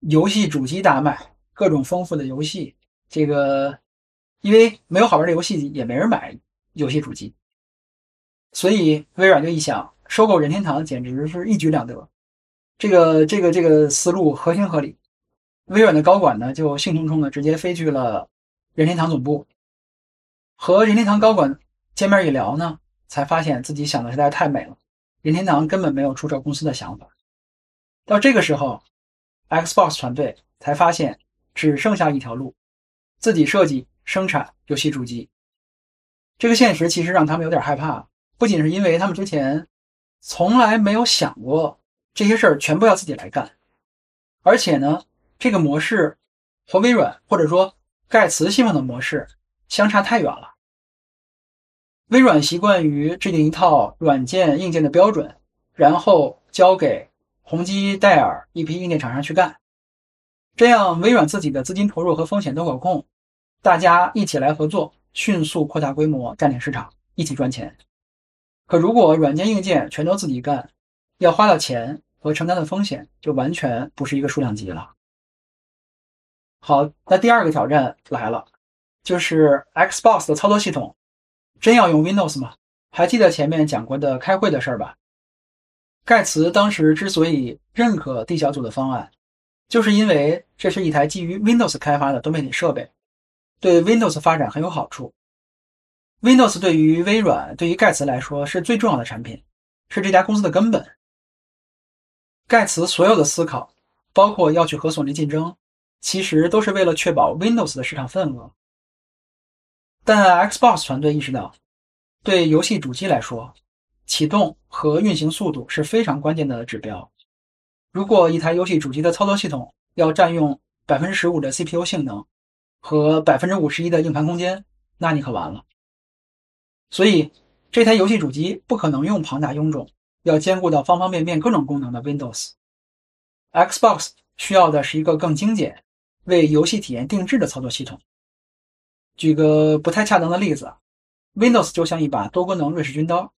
游戏主机大卖，各种丰富的游戏，这个。因为没有好玩的游戏，也没人买游戏主机。所以微软就一想，收购任天堂简直是一举两得。这个这个这个思路合情合理。微软的高管呢，就兴冲冲的直接飞去了任天堂总部，和任天堂高管见面一聊呢，才发现自己想的实在太美了。任天堂根本没有出售公司的想法。到这个时候，Xbox 团队才发现只剩下一条路：自己设计生产游戏主机。这个现实其实让他们有点害怕，不仅是因为他们之前从来没有想过这些事儿全部要自己来干，而且呢。这个模式和微软或者说盖茨希望的模式相差太远了。微软习惯于制定一套软件硬件的标准，然后交给宏基、戴尔一批硬件厂商去干，这样微软自己的资金投入和风险都可控，大家一起来合作，迅速扩大规模，占领市场，一起赚钱。可如果软件硬件全都自己干，要花的钱和承担的风险就完全不是一个数量级了。好，那第二个挑战来了，就是 Xbox 的操作系统真要用 Windows 吗？还记得前面讲过的开会的事儿吧？盖茨当时之所以认可 D 小组的方案，就是因为这是一台基于 Windows 开发的多媒体设备，对 Windows 发展很有好处。Windows 对于微软、对于盖茨来说是最重要的产品，是这家公司的根本。盖茨所有的思考，包括要去和索尼竞争。其实都是为了确保 Windows 的市场份额，但 Xbox 团队意识到，对游戏主机来说，启动和运行速度是非常关键的指标。如果一台游戏主机的操作系统要占用百分之十五的 CPU 性能和百分之五十一的硬盘空间，那你可完了。所以，这台游戏主机不可能用庞大臃肿、要兼顾到方方面面各种功能的 Windows。Xbox 需要的是一个更精简。为游戏体验定制的操作系统。举个不太恰当的例子，Windows 就像一把多功能瑞士军刀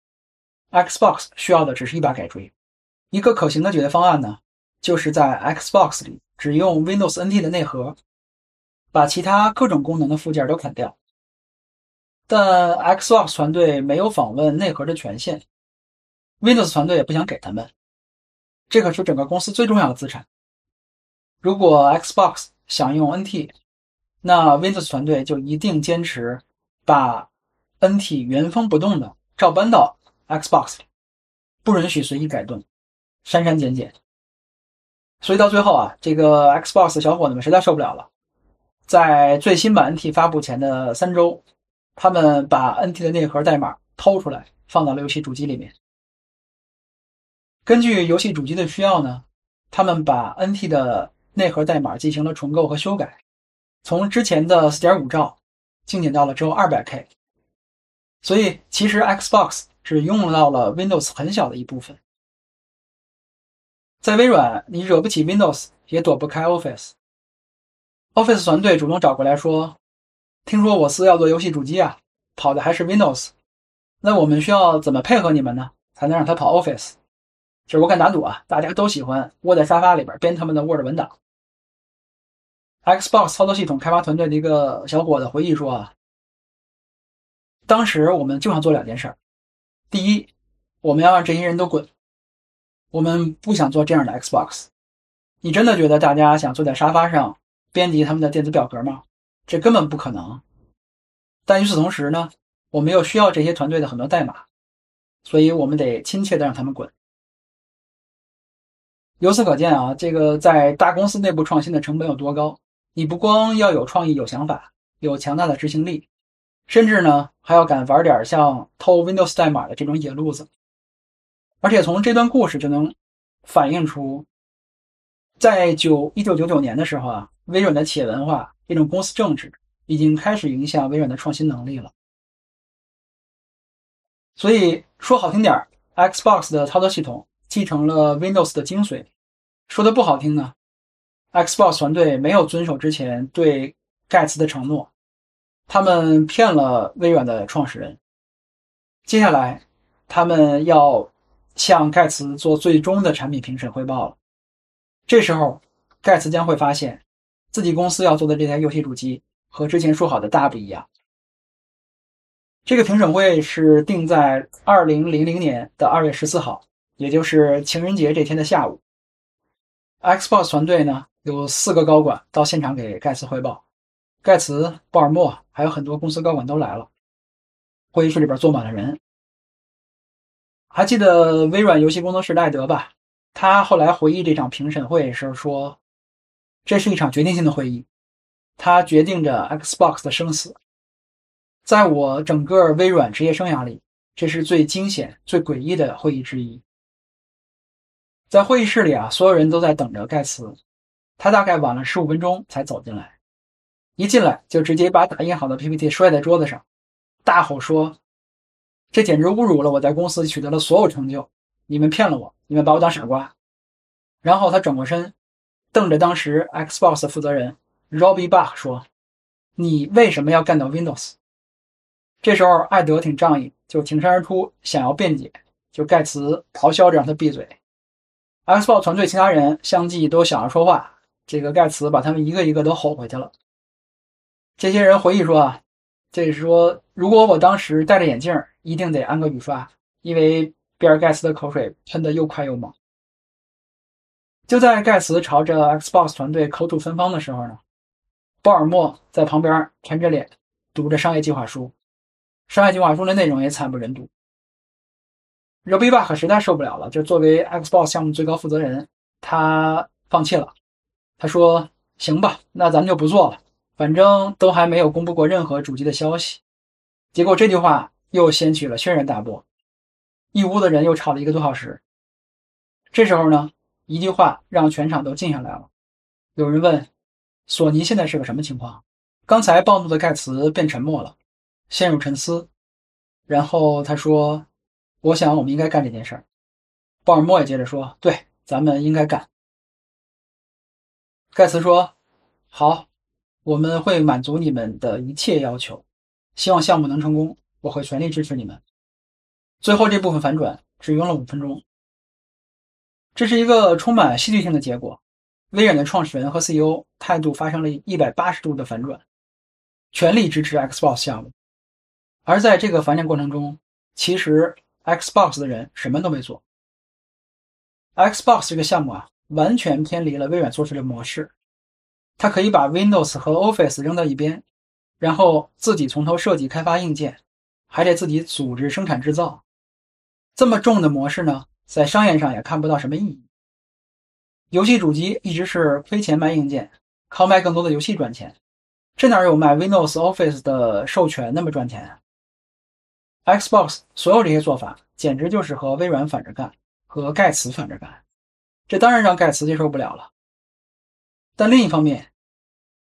，Xbox 需要的只是一把改锥。一个可行的解决方案呢，就是在 Xbox 里只用 Windows NT 的内核，把其他各种功能的附件都砍掉。但 Xbox 团队没有访问内核的权限，Windows 团队也不想给他们。这可是整个公司最重要的资产。如果 Xbox 想用 NT，那 Windows 团队就一定坚持把 NT 原封不动的照搬到 Xbox，不允许随意改动、删删减减。所以到最后啊，这个 Xbox 小伙子们实在受不了了，在最新版 NT 发布前的三周，他们把 NT 的内核代码偷出来，放到了游戏主机里面。根据游戏主机的需要呢，他们把 NT 的内核代码进行了重构和修改，从之前的4.5兆精简到了只有 200K。所以其实 Xbox 只用到了 Windows 很小的一部分。在微软，你惹不起 Windows，也躲不开 Office。Office 团队主动找过来说：“听说我司要做游戏主机啊，跑的还是 Windows，那我们需要怎么配合你们呢？才能让它跑 Office？” 就是我敢打赌啊，大家都喜欢窝在沙发里边编他们的 Word 文档。Xbox 操作系统开发团队的一个小伙子回忆说啊，当时我们就想做两件事儿：第一，我们要让这些人都滚；我们不想做这样的 Xbox。你真的觉得大家想坐在沙发上编辑他们的电子表格吗？这根本不可能。但与此同时呢，我们又需要这些团队的很多代码，所以我们得亲切的让他们滚。由此可见啊，这个在大公司内部创新的成本有多高？你不光要有创意、有想法、有强大的执行力，甚至呢还要敢玩点像偷 Windows 代码的这种野路子。而且从这段故事就能反映出，在九一九九九年的时候啊，微软的企业文化、这种公司政治已经开始影响微软的创新能力了。所以说好听点，Xbox 的操作系统。继承了 Windows 的精髓，说的不好听呢，Xbox 团队没有遵守之前对盖茨的承诺，他们骗了微软的创始人。接下来，他们要向盖茨做最终的产品评审汇报了。这时候，盖茨将会发现自己公司要做的这台游戏主机和之前说好的大不一样。这个评审会是定在二零零零年的二月十四号，也就是情人节这天的下午。Xbox 团队呢有四个高管到现场给盖茨汇报，盖茨、鲍尔默还有很多公司高管都来了。会议室里边坐满了人。还记得微软游戏工作室赖德吧？他后来回忆这场评审会时说：“这是一场决定性的会议，它决定着 Xbox 的生死。在我整个微软职业生涯里，这是最惊险、最诡异的会议之一。”在会议室里啊，所有人都在等着盖茨。他大概晚了十五分钟才走进来，一进来就直接把打印好的 PPT 摔在桌子上，大吼说：“这简直侮辱了我在公司取得的所有成就！你们骗了我，你们把我当傻瓜！”然后他转过身，瞪着当时 Xbox 负责人 Robbie Bach 说：“你为什么要干掉 Windows？” 这时候艾德挺仗义，就挺身而出想要辩解，就盖茨咆哮着让他闭嘴。Xbox 团队其他人相继都想要说话，这个盖茨把他们一个一个都吼回去了。这些人回忆说啊，这是说如果我当时戴着眼镜，一定得安个雨刷，因为比尔盖茨的口水喷得又快又猛。就在盖茨朝着 Xbox 团队口吐芬芳的时候呢，鲍尔默在旁边沉着脸读着商业计划书，商业计划书的内容也惨不忍睹。r o b b i Bach 实在受不了了，就作为 Xbox 项目最高负责人，他放弃了。他说：“行吧，那咱们就不做了，反正都还没有公布过任何主机的消息。”结果这句话又掀起了轩然大波，一屋的人又吵了一个多小时。这时候呢，一句话让全场都静下来了。有人问：“索尼现在是个什么情况？”刚才暴怒的盖茨变沉默了，陷入沉思，然后他说。我想，我们应该干这件事儿。鲍尔默也接着说：“对，咱们应该干。”盖茨说：“好，我们会满足你们的一切要求，希望项目能成功，我会全力支持你们。”最后这部分反转只用了五分钟，这是一个充满戏剧性的结果。微软的创始人和 CEO 态度发生了一百八十度的反转，全力支持 Xbox 项目。而在这个反转过程中，其实。Xbox 的人什么都没做。Xbox 这个项目啊，完全偏离了微软做事的模式。它可以把 Windows 和 Office 扔到一边，然后自己从头设计开发硬件，还得自己组织生产制造。这么重的模式呢，在商业上也看不到什么意义。游戏主机一直是亏钱卖硬件，靠卖更多的游戏赚钱。这哪有卖 Windows、Office 的授权那么赚钱啊？Xbox 所有这些做法，简直就是和微软反着干，和盖茨反着干，这当然让盖茨接受不了了。但另一方面，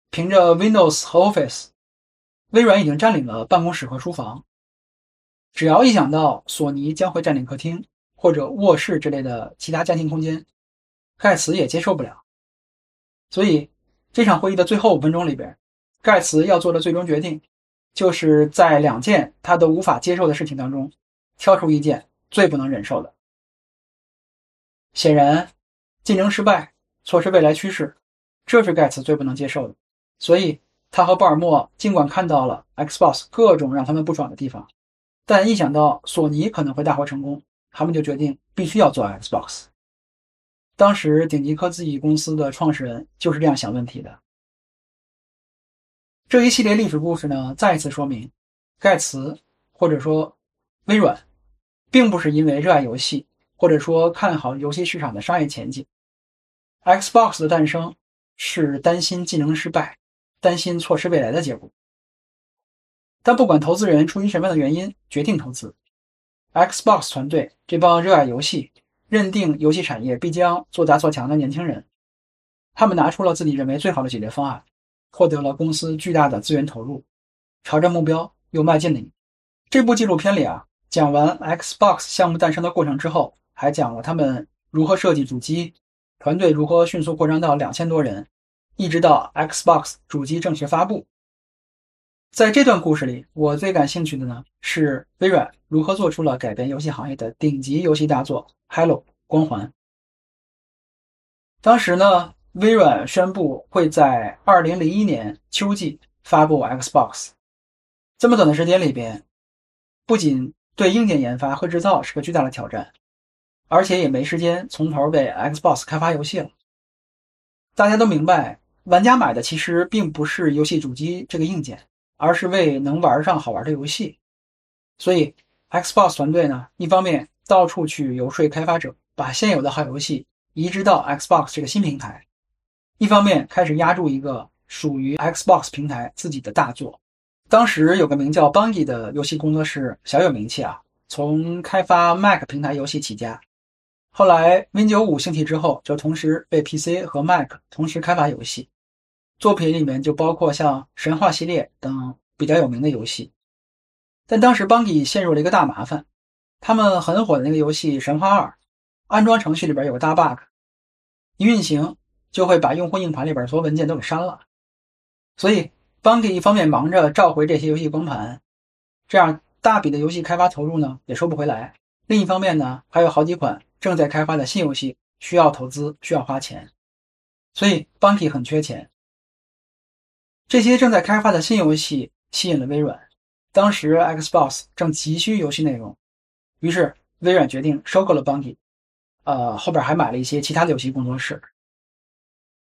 凭着 Windows 和 Office，微软已经占领了办公室和书房。只要一想到索尼将会占领客厅或者卧室之类的其他家庭空间，盖茨也接受不了。所以，这场会议的最后五分钟里边，盖茨要做的最终决定。就是在两件他都无法接受的事情当中，挑出一件最不能忍受的。显然，竞争失败，错失未来趋势，这是盖茨最不能接受的。所以，他和鲍尔默尽管看到了 Xbox 各种让他们不爽的地方，但一想到索尼可能会大获成功，他们就决定必须要做 Xbox。当时，顶级科技公司的创始人就是这样想问题的。这一系列历史故事呢，再一次说明，盖茨或者说微软，并不是因为热爱游戏，或者说看好游戏市场的商业前景。Xbox 的诞生是担心技能失败，担心错失未来的结果。但不管投资人出于什么样的原因决定投资，Xbox 团队这帮热爱游戏、认定游戏产业必将做大做强的年轻人，他们拿出了自己认为最好的解决方案。获得了公司巨大的资源投入，朝着目标又迈进了一步。这部纪录片里啊，讲完 Xbox 项目诞生的过程之后，还讲了他们如何设计主机，团队如何迅速扩张到两千多人，一直到 Xbox 主机正式发布。在这段故事里，我最感兴趣的呢是微软如何做出了改变游戏行业的顶级游戏大作《Halo 光环》。当时呢。微软宣布会在二零零一年秋季发布 Xbox。这么短的时间里边，不仅对硬件研发和制造是个巨大的挑战，而且也没时间从头为 Xbox 开发游戏了。大家都明白，玩家买的其实并不是游戏主机这个硬件，而是为能玩上好玩的游戏。所以，Xbox 团队呢，一方面到处去游说开发者，把现有的好游戏移植到 Xbox 这个新平台；一方面开始压住一个属于 Xbox 平台自己的大作。当时有个名叫 Bungie 的游戏工作室小有名气啊，从开发 Mac 平台游戏起家。后来 Win95 兴起之后，就同时为 PC 和 Mac 同时开发游戏，作品里面就包括像神话系列等比较有名的游戏。但当时 Bungie 陷入了一个大麻烦，他们很火的那个游戏《神话二》，安装程序里边有个大 bug，一运行就会把用户硬盘里边所有文件都给删了，所以。Bungie 一方面忙着召回这些游戏光盘，这样大笔的游戏开发投入呢也收不回来；另一方面呢，还有好几款正在开发的新游戏需要投资，需要花钱，所以 Bungie 很缺钱。这些正在开发的新游戏吸引了微软，当时 Xbox 正急需游戏内容，于是微软决定收购了 Bungie，呃，后边还买了一些其他的游戏工作室。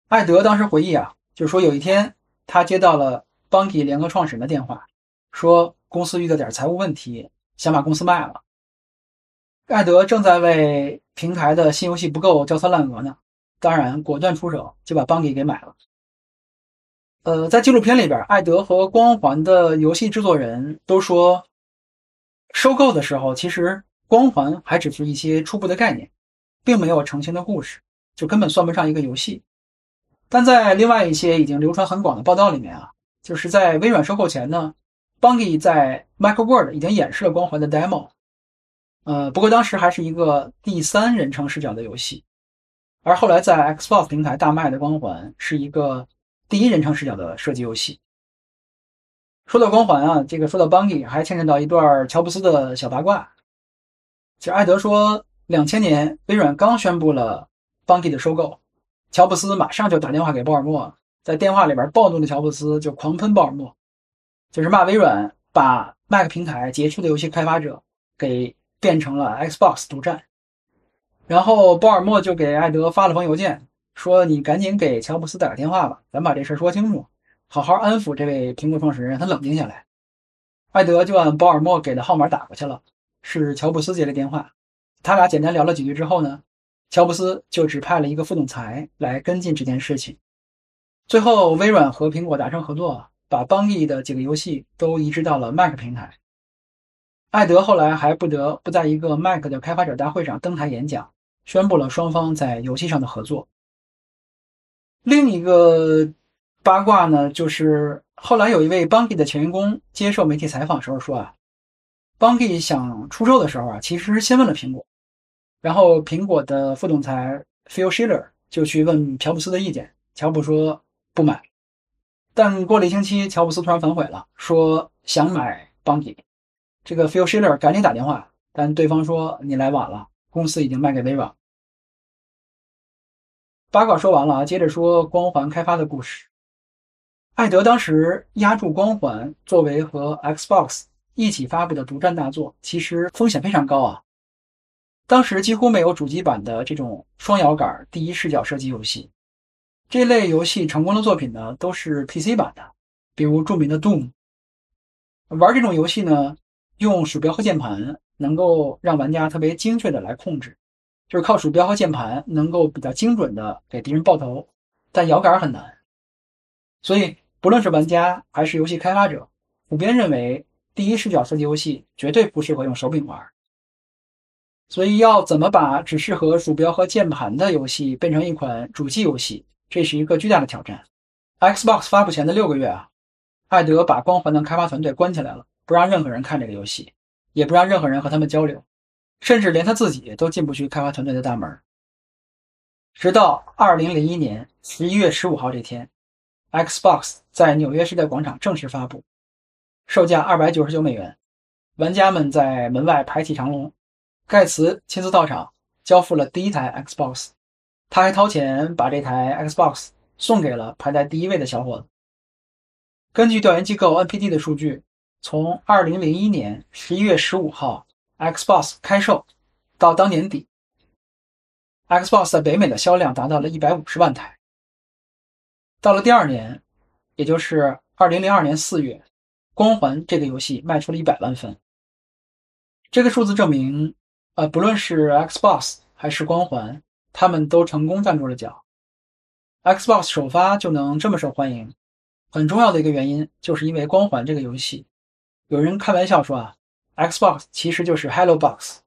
艾德当时回忆啊，就是说有一天。他接到了 Bungie 联合创始人的电话，说公司遇到点财务问题，想把公司卖了。艾德正在为平台的新游戏不够焦头烂额呢，当然果断出手，就把 Bungie 给买了。呃，在纪录片里边，艾德和光环的游戏制作人都说，收购的时候其实光环还只是一些初步的概念，并没有成型的故事，就根本算不上一个游戏。但在另外一些已经流传很广的报道里面啊，就是在微软收购前呢，Bungie 在 Microworld 已经演示了光环的 demo，呃，不过当时还是一个第三人称视角的游戏，而后来在 Xbox 平台大卖的光环是一个第一人称视角的射击游戏。说到光环啊，这个说到 Bungie 还牵扯到一段乔布斯的小八卦，就艾德说，两千年微软刚宣布了 Bungie 的收购。乔布斯马上就打电话给鲍尔默，在电话里边暴怒的乔布斯就狂喷鲍尔默，就是骂微软把 Mac 平台杰出的游戏开发者给变成了 Xbox 独占。然后鲍尔默就给艾德发了封邮件，说：“你赶紧给乔布斯打个电话吧，咱把这事说清楚，好好安抚这位苹果创始人，让他冷静下来。”艾德就按鲍尔默给的号码打过去了，是乔布斯接的电话。他俩简单聊了几句之后呢？乔布斯就指派了一个副总裁来跟进这件事情。最后，微软和苹果达成合作，把邦 e 的几个游戏都移植到了 Mac 平台。艾德后来还不得不在一个 Mac 的开发者大会上登台演讲，宣布了双方在游戏上的合作。另一个八卦呢，就是后来有一位 Bunge 的前员工接受媒体采访时候说啊，，Bunge 想出售的时候啊，其实先问了苹果。然后，苹果的副总裁 Phil Schiller 就去问乔布斯的意见，乔布说不买。但过了一星期，乔布斯突然反悔了，说想买 Bungie。这个 Phil Schiller 赶紧打电话，但对方说你来晚了，公司已经卖给微软。八卦说完了啊，接着说光环开发的故事。艾德当时压住光环作为和 Xbox 一起发布的独占大作，其实风险非常高啊。当时几乎没有主机版的这种双摇杆第一视角射击游戏，这类游戏成功的作品呢都是 PC 版的，比如著名的 Doom。玩这种游戏呢，用鼠标和键盘能够让玩家特别精确的来控制，就是靠鼠标和键盘能够比较精准的给敌人爆头，但摇杆很难。所以不论是玩家还是游戏开发者，普遍认为第一视角射击游戏绝对不适合用手柄玩。所以要怎么把只适合鼠标和键盘的游戏变成一款主机游戏，这是一个巨大的挑战。Xbox 发布前的六个月啊，艾德把光环的开发团队关起来了，不让任何人看这个游戏，也不让任何人和他们交流，甚至连他自己都进不去开发团队的大门。直到2001年11月15号这天，Xbox 在纽约时代广场正式发布，售价299美元，玩家们在门外排起长龙。盖茨亲自到场，交付了第一台 Xbox，他还掏钱把这台 Xbox 送给了排在第一位的小伙子。根据调研机构 NPD 的数据，从2001年11月15号 Xbox 开售到当年底，Xbox 在北美的销量达到了150万台。到了第二年，也就是2002年4月，《光环》这个游戏卖出了一百万份。这个数字证明，呃，不论是 Xbox 还是《光环》，他们都成功站住了脚。Xbox 首发就能这么受欢迎，很重要的一个原因就是因为《光环》这个游戏。有人开玩笑说啊，Xbox 其实就是 Hello Box，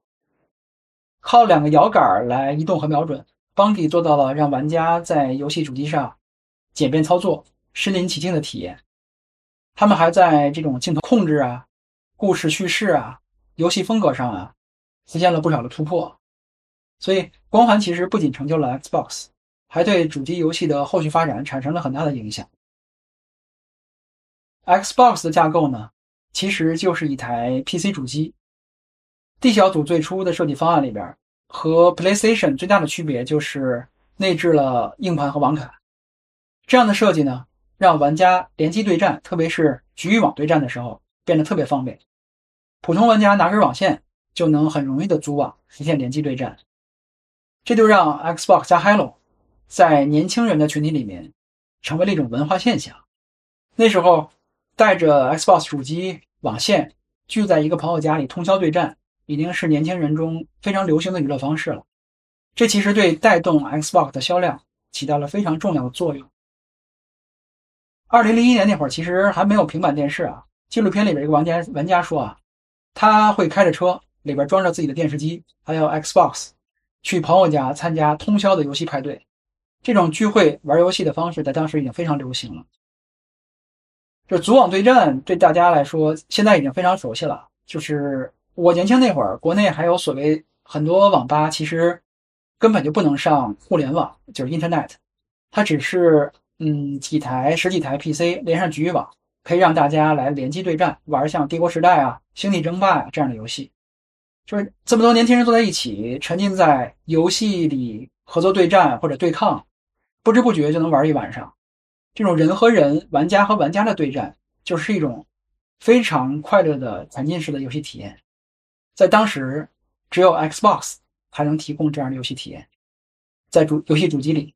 靠两个摇杆来移动和瞄准，Bungie 做到了让玩家在游戏主机上简便操作、身临其境的体验。他们还在这种镜头控制啊、故事叙事啊、游戏风格上啊，实现了不少的突破。所以，《光环》其实不仅成就了 Xbox，还对主机游戏的后续发展产生了很大的影响。Xbox 的架构呢？其实就是一台 PC 主机。D 小组最初的设计方案里边，和 PlayStation 最大的区别就是内置了硬盘和网卡。这样的设计呢，让玩家联机对战，特别是局域网对战的时候，变得特别方便。普通玩家拿根网线就能很容易的组网实现联机对战。这就让 Xbox 加 Halo 在年轻人的群体里面成为了一种文化现象。那时候带着 Xbox 主机。网线聚在一个朋友家里通宵对战，已经是年轻人中非常流行的娱乐方式了。这其实对带动 Xbox 的销量起到了非常重要的作用。二零零一年那会儿，其实还没有平板电视啊。纪录片里边一个玩家玩家说啊，他会开着车，里边装着自己的电视机，还有 Xbox，去朋友家参加通宵的游戏派对。这种聚会玩游戏的方式在当时已经非常流行了。就是组网对战对大家来说，现在已经非常熟悉了。就是我年轻那会儿，国内还有所谓很多网吧，其实根本就不能上互联网，就是 Internet，它只是嗯几台十几台 PC 连上局域网，可以让大家来联机对战，玩像《帝国时代》啊、《星际争霸》这样的游戏。就是这么多年轻人坐在一起，沉浸在游戏里合作对战或者对抗，不知不觉就能玩一晚上。这种人和人、玩家和玩家的对战，就是一种非常快乐的沉浸式的游戏体验。在当时，只有 Xbox 才能提供这样的游戏体验，在主游戏主机里。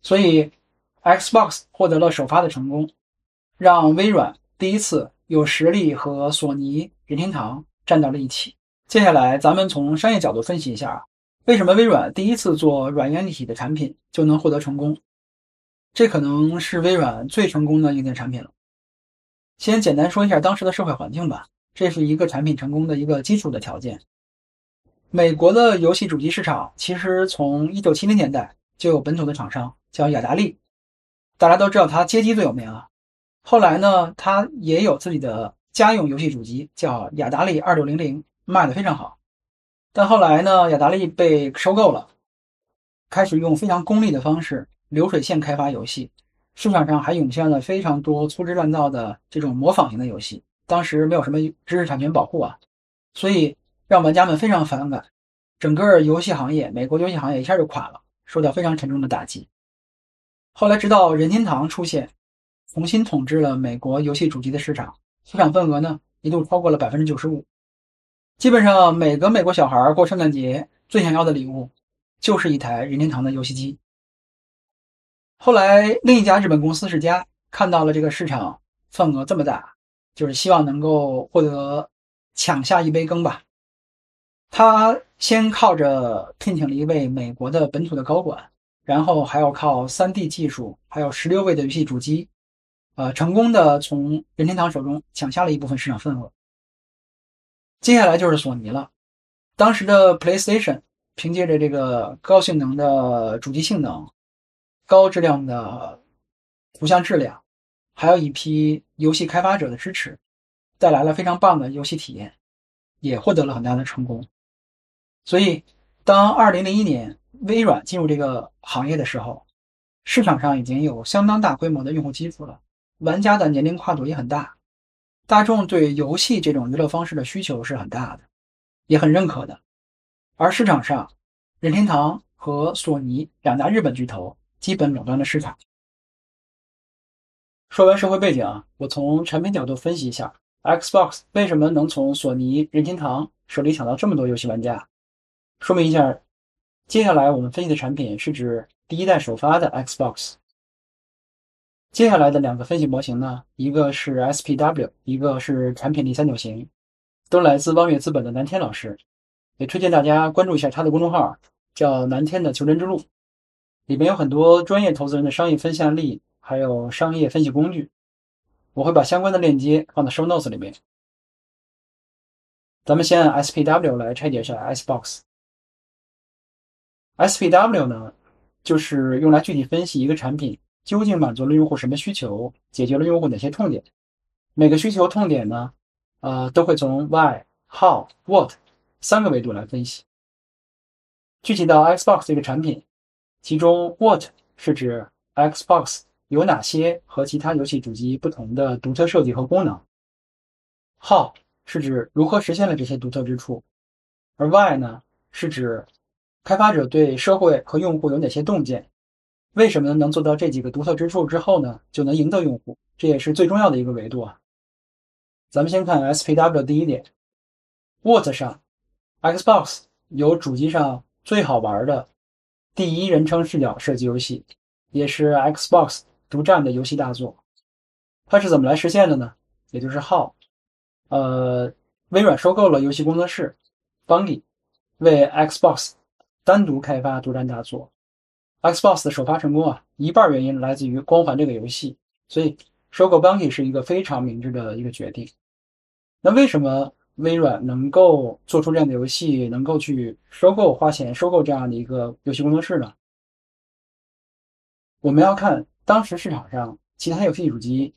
所以，Xbox 获得了首发的成功，让微软第一次有实力和索尼、任天堂站到了一起。接下来，咱们从商业角度分析一下，为什么微软第一次做软硬体的产品就能获得成功。这可能是微软最成功的硬件产品了。先简单说一下当时的社会环境吧，这是一个产品成功的一个基础的条件。美国的游戏主机市场其实从一九七零年代就有本土的厂商叫雅达利，大家都知道它街机最有名啊。后来呢，它也有自己的家用游戏主机叫雅达利二六零零，卖的非常好。但后来呢，雅达利被收购了，开始用非常功利的方式。流水线开发游戏，市场上还涌现了非常多粗制滥造的这种模仿型的游戏。当时没有什么知识产权保护啊，所以让玩家们非常反感。整个游戏行业，美国游戏行业一下就垮了，受到非常沉重的打击。后来直到任天堂出现，重新统治了美国游戏主机的市场，市场份额呢一度超过了百分之九十五。基本上每个美国小孩过圣诞节最想要的礼物，就是一台任天堂的游戏机。后来，另一家日本公司世嘉看到了这个市场份额这么大，就是希望能够获得抢下一杯羹吧。他先靠着聘请了一位美国的本土的高管，然后还要靠 3D 技术，还有十六位的游戏主机，呃，成功的从任天堂手中抢下了一部分市场份额。接下来就是索尼了。当时的 PlayStation 凭借着这个高性能的主机性能。高质量的图像质量，还有一批游戏开发者的支持，带来了非常棒的游戏体验，也获得了很大的成功。所以，当2001年微软进入这个行业的时候，市场上已经有相当大规模的用户基础了，玩家的年龄跨度也很大，大众对游戏这种娱乐方式的需求是很大的，也很认可的。而市场上，任天堂和索尼两大日本巨头。基本垄断的市场。说完社会背景啊，我从产品角度分析一下，Xbox 为什么能从索尼、任天堂手里抢到这么多游戏玩家？说明一下，接下来我们分析的产品是指第一代首发的 Xbox。接下来的两个分析模型呢，一个是 SPW，一个是产品力三角形，都来自望月资本的南天老师，也推荐大家关注一下他的公众号，叫南天的求真之路，里面有很多专业投资人的商业分析案例。还有商业分析工具，我会把相关的链接放在 show notes 里面。咱们先按 SPW 来拆解一下 Xbox。SPW 呢，就是用来具体分析一个产品究竟满足了用户什么需求，解决了用户哪些痛点。每个需求痛点呢，呃，都会从 Why、How、What 三个维度来分析。具体到 Xbox 这个产品，其中 What 是指 Xbox。有哪些和其他游戏主机不同的独特设计和功能？How 是指如何实现了这些独特之处，而 Why 呢，是指开发者对社会和用户有哪些洞见？为什么能做到这几个独特之处之后呢，就能赢得用户？这也是最重要的一个维度啊。咱们先看 SPW 第一点，What 上，Xbox 有主机上最好玩的第一人称视角射击游戏，也是 Xbox。独占的游戏大作，它是怎么来实现的呢？也就是 How，呃，微软收购了游戏工作室 Bungie，为 Xbox 单独开发独占大作。Xbox 的首发成功啊，一半原因来自于《光环》这个游戏，所以收购 Bungie 是一个非常明智的一个决定。那为什么微软能够做出这样的游戏，能够去收购、花钱收购这样的一个游戏工作室呢？我们要看。当时市场上其他游戏主机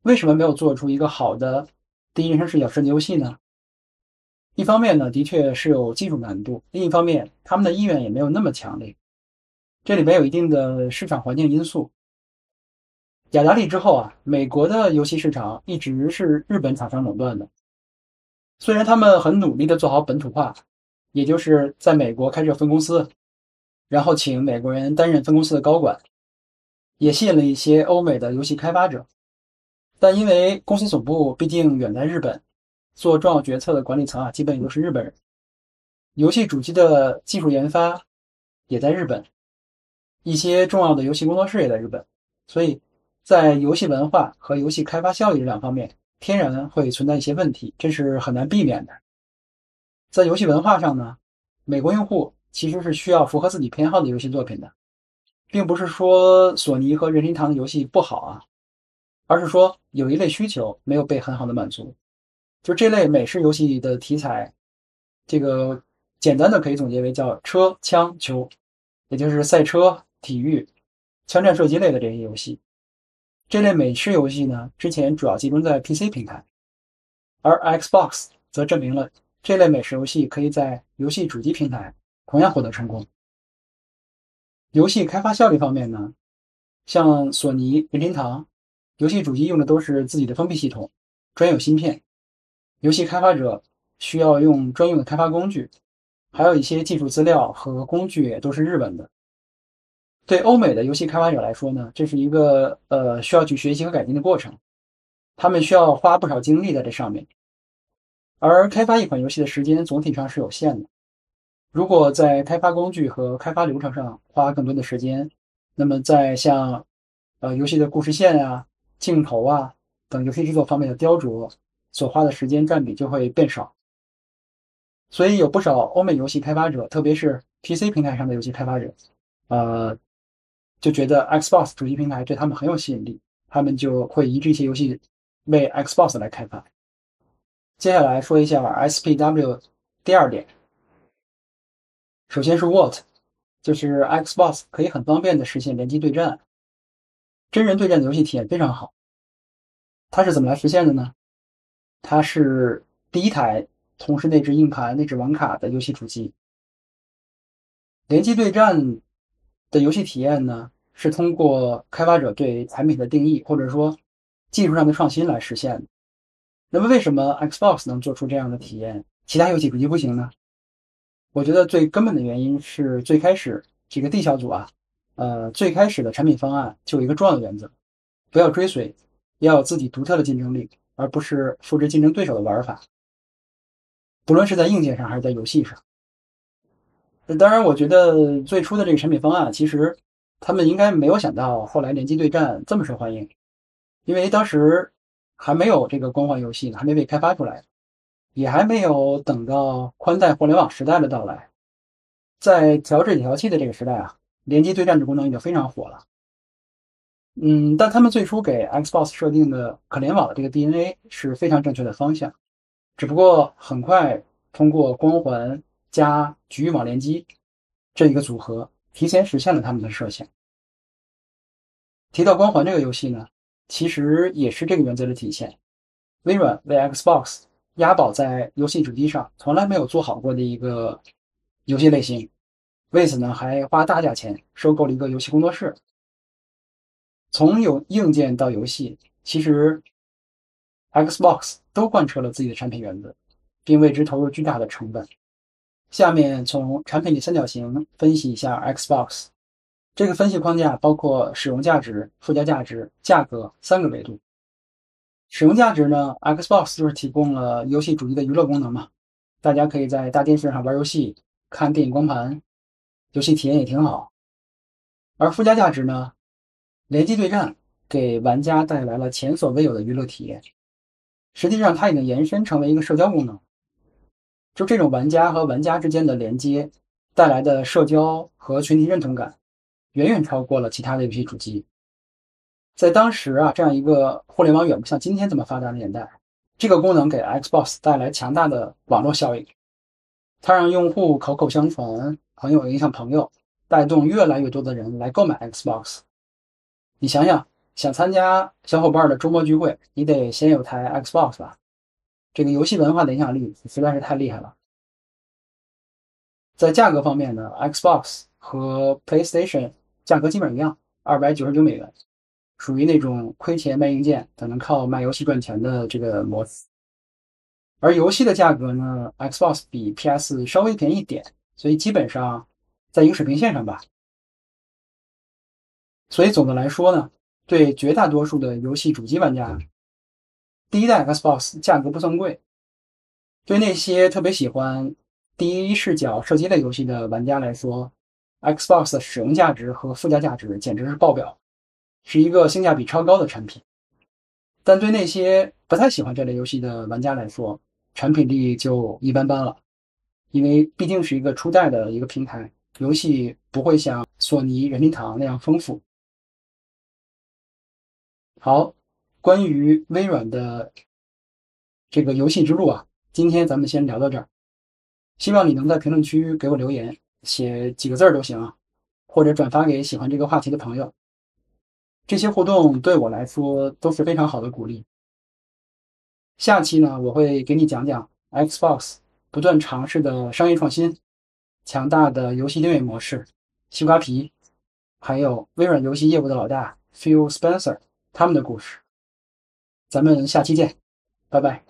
为什么没有做出一个好的第一人称视角射击游戏呢？一方面呢，的确是有技术难度；另一方面，他们的意愿也没有那么强烈。这里边有一定的市场环境因素。雅达利之后啊，美国的游戏市场一直是日本厂商垄断的。虽然他们很努力的做好本土化，也就是在美国开设分公司，然后请美国人担任分公司的高管。也吸引了一些欧美的游戏开发者，但因为公司总部毕竟远在日本，做重要决策的管理层啊，基本也都是日本人。游戏主机的技术研发也在日本，一些重要的游戏工作室也在日本，所以在游戏文化和游戏开发效率这两方面，天然会存在一些问题，这是很难避免的。在游戏文化上呢，美国用户其实是需要符合自己偏好的游戏作品的。并不是说索尼和任天堂的游戏不好啊，而是说有一类需求没有被很好的满足。就这类美式游戏的题材，这个简单的可以总结为叫车枪球，也就是赛车、体育、枪战射击类的这些游戏。这类美式游戏呢，之前主要集中在 PC 平台，而 Xbox 则证明了这类美式游戏可以在游戏主机平台同样获得成功。游戏开发效率方面呢，像索尼、任天堂，游戏主机用的都是自己的封闭系统，专有芯片，游戏开发者需要用专用的开发工具，还有一些技术资料和工具也都是日本的。对欧美的游戏开发者来说呢，这是一个呃需要去学习和改进的过程，他们需要花不少精力在这上面，而开发一款游戏的时间总体上是有限的。如果在开发工具和开发流程上花更多的时间，那么在像，呃，游戏的故事线啊、镜头啊等游戏制作方面的雕琢所花的时间占比就会变少。所以有不少欧美游戏开发者，特别是 PC 平台上的游戏开发者，呃，就觉得 Xbox 主机平台对他们很有吸引力，他们就会移植一些游戏为 Xbox 来开发。接下来说一下 SPW 第二点。首先是 What，就是 Xbox 可以很方便的实现联机对战，真人对战的游戏体验非常好。它是怎么来实现的呢？它是第一台同时内置硬盘、内置网卡的游戏主机。联机对战的游戏体验呢，是通过开发者对产品的定义，或者说技术上的创新来实现的。那么为什么 Xbox 能做出这样的体验，其他游戏主机不行呢？我觉得最根本的原因是最开始这个 D 小组啊，呃，最开始的产品方案就有一个重要的原则，不要追随，要有自己独特的竞争力，而不是复制竞争对手的玩法。不论是在硬件上还是在游戏上。当然，我觉得最初的这个产品方案，其实他们应该没有想到后来联机对战这么受欢迎，因为当时还没有这个光环游戏呢，还没被开发出来，也还没有等到宽带互联网时代的到来。在调制解调器的这个时代啊，联机对战这功能已经非常火了。嗯，但他们最初给 Xbox 设定的可联网的这个 DNA 是非常正确的方向，只不过很快通过光环加局域网联机这一个组合，提前实现了他们的设想。提到光环这个游戏呢，其实也是这个原则的体现。微软为 Xbox 押宝在游戏主机上从来没有做好过的一个游戏类型，为此呢还花大价钱收购了一个游戏工作室。从有硬件到游戏，其实 Xbox 都贯彻了自己的产品原则，并为之投入巨大的成本。下面从产品的三角形分析一下 Xbox。这个分析框架包括使用价值、附加价值、价格三个维度。使用价值呢，Xbox 就是提供了游戏主机的娱乐功能嘛，大家可以在大电视上玩游戏、看电影光盘，游戏体验也挺好。而附加价值呢？联机对战给玩家带来了前所未有的娱乐体验，实际上它已经延伸成为一个社交功能。就这种玩家和玩家之间的连接带来的社交和群体认同感，远远超过了其他的游戏主机。在当时啊，这样一个互联网远不像今天这么发达的年代，这个功能给 Xbox 带来强大的网络效应，它让用户口口相传，朋友影响朋友，带动越来越多的人来购买 Xbox。你想想，想参加小伙伴的周末聚会，你得先有台 Xbox 吧？这个游戏文化的影响力实在是太厉害了。在价格方面呢，Xbox 和 PlayStation 价格基本一样，二百九十九美元，属于那种亏钱卖硬件，等能靠卖游戏赚钱的这个模式。而游戏的价格呢，Xbox 比 PS 稍微便宜一点，所以基本上在一个水平线上吧。所以总的来说呢，对绝大多数的游戏主机玩家，第一代 Xbox 价格不算贵。对那些特别喜欢第一视角射击类游戏的玩家来说，Xbox 的使用价值和附加价值简直是爆表，是一个性价比超高的产品。但对那些不太喜欢这类游戏的玩家来说，产品力就一般般了，因为毕竟是一个初代的一个平台，游戏不会像索尼、任天堂那样丰富。好，关于微软的这个游戏之路啊，今天咱们先聊到这儿。希望你能在评论区给我留言，写几个字儿都行啊，或者转发给喜欢这个话题的朋友。这些互动对我来说都是非常好的鼓励。下期呢，我会给你讲讲 Xbox 不断尝试的商业创新、强大的游戏订阅模式、西瓜皮，还有微软游戏业务的老大 Phil Spencer。他们的故事，咱们下期见，拜拜。